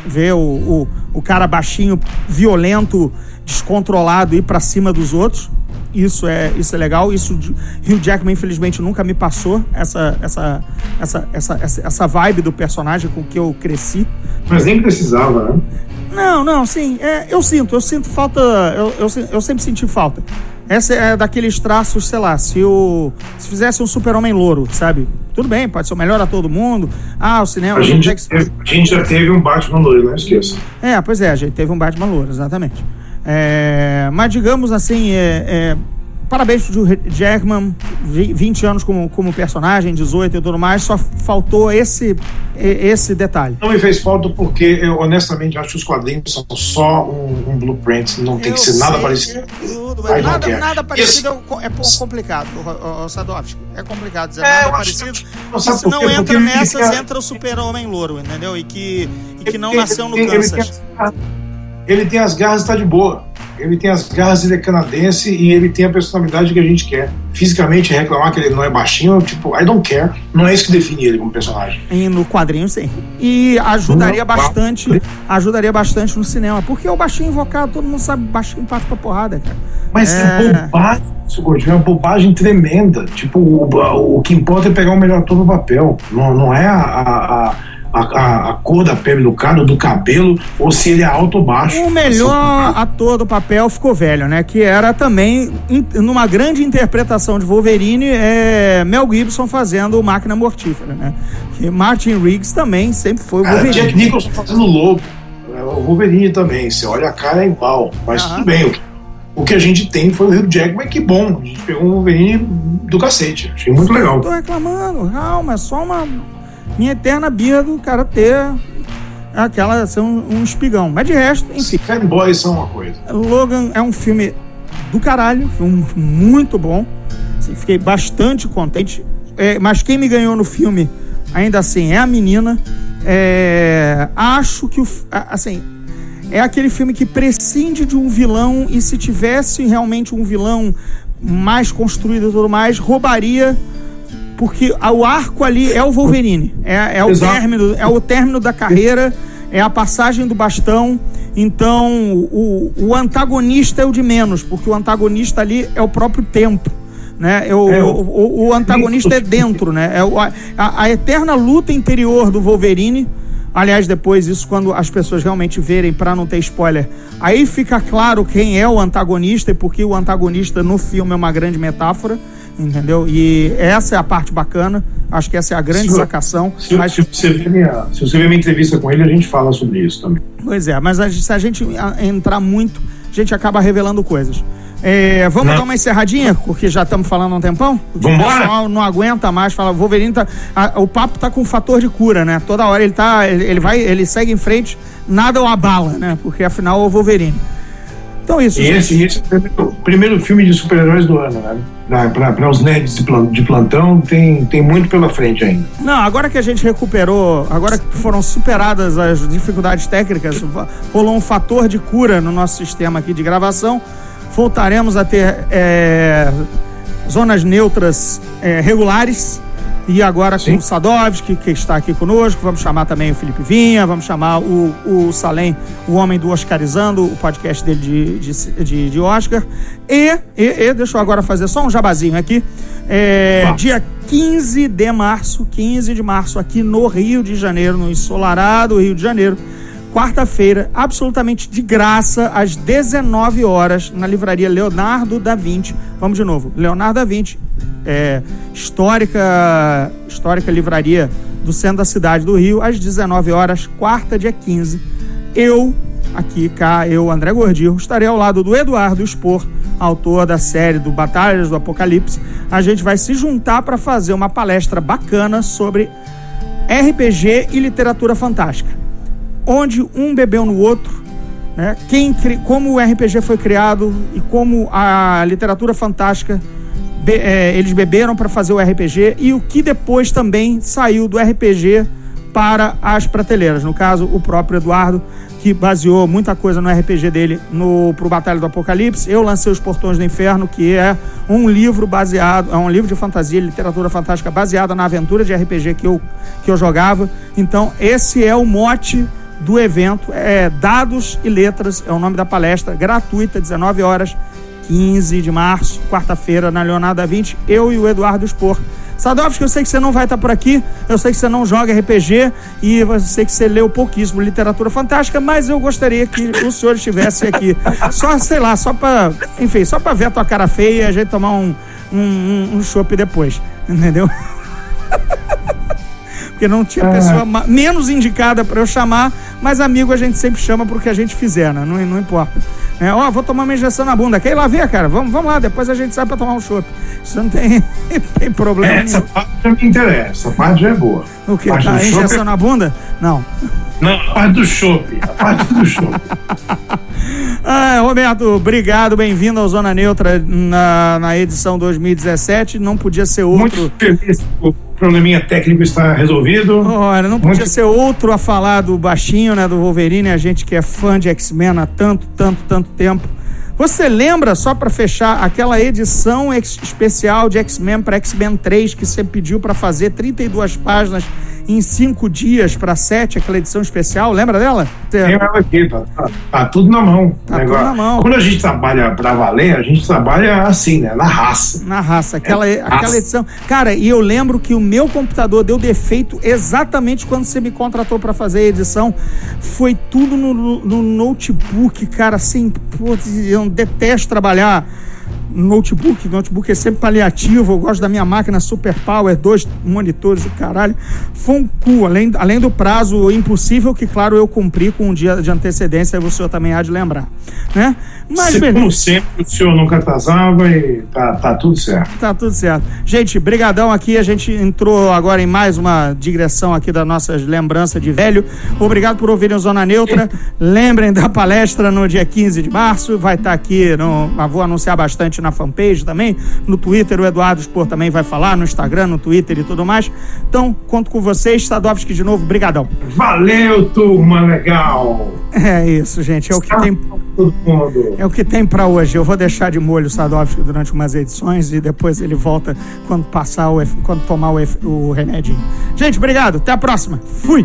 Ver o, o, o cara baixinho, violento, descontrolado ir para cima dos outros. Isso é, isso é legal. Isso Hugh Jackman, infelizmente, nunca me passou essa, essa, essa, essa, essa, vibe do personagem com que eu cresci. Mas nem precisava, né? Não, não, sim. É, eu sinto, eu sinto falta. Eu, eu, eu sempre senti falta. Essa é daqueles traços, sei lá, se o. Se fizesse um super-homem louro, sabe? Tudo bem, pode ser o melhor a todo mundo. Ah, o cinema. A gente, que... a gente já teve um Batman louro, não esqueça. É, pois é, a gente teve um Batman louro, exatamente. É, mas digamos assim, é, é Parabéns pro Jackman, 20 anos como, como personagem, 18 e tudo mais, só faltou esse, esse detalhe. Não me fez falta porque eu honestamente acho que os quadrinhos são só um, um blueprint, não tem eu que ser nada parecido. Tudo, nada, nada parecido é, é complicado, Sadovski. É complicado dizer é, nada parecido. Que, não, se não entra nessas, entra o super-homem louro, entendeu? E que, e que não nasceu no Kansas. Ele tem as garras e tá de boa ele tem as garras, ele é canadense e ele tem a personalidade que a gente quer. Fisicamente, reclamar que ele não é baixinho, tipo, I don't care. Não é isso que define ele como personagem. E no quadrinho, sim. E ajudaria não, bastante, não. ajudaria bastante no cinema. Porque o baixinho invocado, todo mundo sabe, baixinho parte pra porrada, cara. Mas é, é bobagem, é uma bobagem tremenda. Tipo, o, o que importa é pegar o melhor ator no papel. Não, não é a, a, a a, a, a, cor da pele do cara, do cabelo, ou se ele é alto ou baixo. O melhor assim, ator do papel ficou velho, né? Que era também, in, numa grande interpretação de Wolverine, é Mel Gibson fazendo o Máquina Mortífera, né? Que Martin Riggs também sempre foi o Wolverine. Jack Nicholson fazendo o Lobo. É, o Wolverine também, você olha a cara é igual, mas tudo bem. O que a gente tem foi o Hugh Jackman, que bom. A gente pegou um Wolverine do cacete. Achei muito legal. Tô reclamando, calma, é só uma minha eterna birra do cara ter aquela ser um, um espigão. Mas de resto, enfim. Fanboys são uma coisa. Logan é um filme do caralho, um muito bom. Assim, fiquei bastante contente. É, mas quem me ganhou no filme, ainda assim, é a menina. É, acho que o, assim é aquele filme que prescinde de um vilão e se tivesse realmente um vilão mais construído e tudo mais, roubaria porque o arco ali é o Wolverine. É, é o, término, é o término da carreira, é a passagem do bastão. Então, o, o antagonista é o de menos, porque o antagonista ali é o próprio tempo. Né? É o, é, o, o, o, antagonista é dentro, né? É a, a, eterna luta interior do Wolverine. Aliás, depois, isso quando as pessoas realmente verem, para não ter spoiler, aí fica claro quem é o antagonista e porque o antagonista no filme é uma grande metáfora entendeu? E essa é a parte bacana, acho que essa é a grande se, sacação. Se, mas... se, você ver minha, se você ver minha entrevista com ele, a gente fala sobre isso também. Pois é, mas a, se a gente entrar muito, a gente acaba revelando coisas. É, vamos não. dar uma encerradinha, porque já estamos falando há um tempão? Vamos O pessoal não aguenta mais, fala, Wolverine tá. A, o papo tá com fator de cura, né? Toda hora ele tá. Ele, ele vai, ele segue em frente, nada o abala, né? Porque afinal é o Wolverine. Então, isso. E gente. esse, esse é o primeiro, primeiro filme de super-heróis do ano, né? Para os nerds de plan- de plantão, tem, tem muito pela frente ainda. Não, agora que a gente recuperou, agora que foram superadas as dificuldades técnicas, rolou um fator de cura no nosso sistema aqui de gravação. Voltaremos a ter é, zonas neutras é, regulares. E agora com Sim. o Sadovski, que está aqui conosco, vamos chamar também o Felipe Vinha, vamos chamar o, o Salem, o homem do Oscarizando, o podcast dele de, de, de, de Oscar. E, e, e, deixa eu agora fazer só um jabazinho aqui. É, dia 15 de março, 15 de março, aqui no Rio de Janeiro, no ensolarado Rio de Janeiro. Quarta-feira, absolutamente de graça, às 19 horas, na livraria Leonardo da Vinci. Vamos de novo, Leonardo da Vinci, é, histórica, histórica livraria do centro da cidade do Rio, às 19 horas, quarta, dia 15. Eu, aqui cá, eu, André Gordillo, estarei ao lado do Eduardo Spor, autor da série do Batalhas do Apocalipse. A gente vai se juntar para fazer uma palestra bacana sobre RPG e literatura fantástica, onde um bebeu no outro, né? Quem, como o RPG foi criado e como a literatura fantástica be- é, eles beberam para fazer o RPG e o que depois também saiu do RPG para as prateleiras. No caso, o próprio Eduardo, que baseou muita coisa no RPG dele no pro Batalha do Apocalipse. Eu lancei Os Portões do Inferno, que é um livro baseado, é um livro de fantasia, literatura fantástica baseada na aventura de RPG que eu, que eu jogava. Então, esse é o mote do evento, é Dados e Letras, é o nome da palestra, gratuita, 19 horas, 15 de março, quarta-feira, na Leonardo da Vinci, eu e o Eduardo Spor. Sadovski, eu sei que você não vai estar por aqui, eu sei que você não joga RPG e eu sei que você leu pouquíssimo literatura fantástica, mas eu gostaria que o senhor estivesse aqui. Só, sei lá, só para, enfim, só para ver a tua cara feia e a gente tomar um, um, um, um chopp depois, entendeu? Porque não tinha pessoa ma- menos indicada para eu chamar, mas amigo a gente sempre chama porque a gente fizer, né? Não, não importa. É, ó, vou tomar uma injeção na bunda. Quer ir lá ver, cara? Vamos, vamos lá, depois a gente sai para tomar um chopp. Isso não tem, tem problema Essa nenhum. parte já me interessa, essa parte já é boa. O que? Tá, chopp injeção é- na bunda? Não. Não, a parte do chopp. A parte do chopp. Ah, Roberto, obrigado, bem-vindo ao Zona Neutra na, na edição 2017. Não podia ser outro. Muito feliz que o probleminha técnico está resolvido. Olha, não podia ser outro a falar do baixinho, né, do Wolverine, a gente que é fã de X-Men há tanto, tanto, tanto tempo. Você lembra, só pra fechar, aquela edição especial de X-Men para X-Men 3 que você pediu pra fazer 32 páginas em 5 dias pra 7, aquela edição especial? Lembra dela? Tem ela aqui, tá, tá- tá tudo na mão. Tá tudo na mão. Quando a gente trabalha pra valer, a gente trabalha assim, né? Na raça. Na raça, aquela, É, aquela raça. edição. Cara, e eu lembro que o meu computador deu defeito exatamente quando você me contratou pra fazer a edição. Foi tudo no, no notebook, cara, assim, pô, eu detesto trabalhar notebook. Notebook é sempre paliativo, eu gosto da minha máquina Super Power, dois monitores, o caralho. Foi um cu, além, além do prazo impossível, que, claro, eu cumpri com um dia de antecedência, o senhor também há de lembrar, né? Mas, Se- beleza. Como sempre, o senhor nunca atrasava e tá, tá tudo certo. Tá tudo certo. Gente, brigadão aqui. A gente entrou agora em mais uma digressão aqui das nossas lembranças de velho. Obrigado por ouvirem o Zona Neutra. Lembrem da palestra no dia 15 de março. Vai estar aqui, no, vou anunciar bastante na fanpage também. No Twitter, o Eduardo Spor também vai falar. No Instagram, no Twitter e tudo mais. Então, conto com vocês. Sadovski de novo, brigadão. Valeu, turma legal! É isso, gente. É o que tem... Todo mundo. É o que tem pra hoje. Eu vou deixar de molho o Sadovski durante umas edições e depois ele volta quando passar o quando tomar o, o remedinho. Gente, obrigado. Até a próxima. Fui.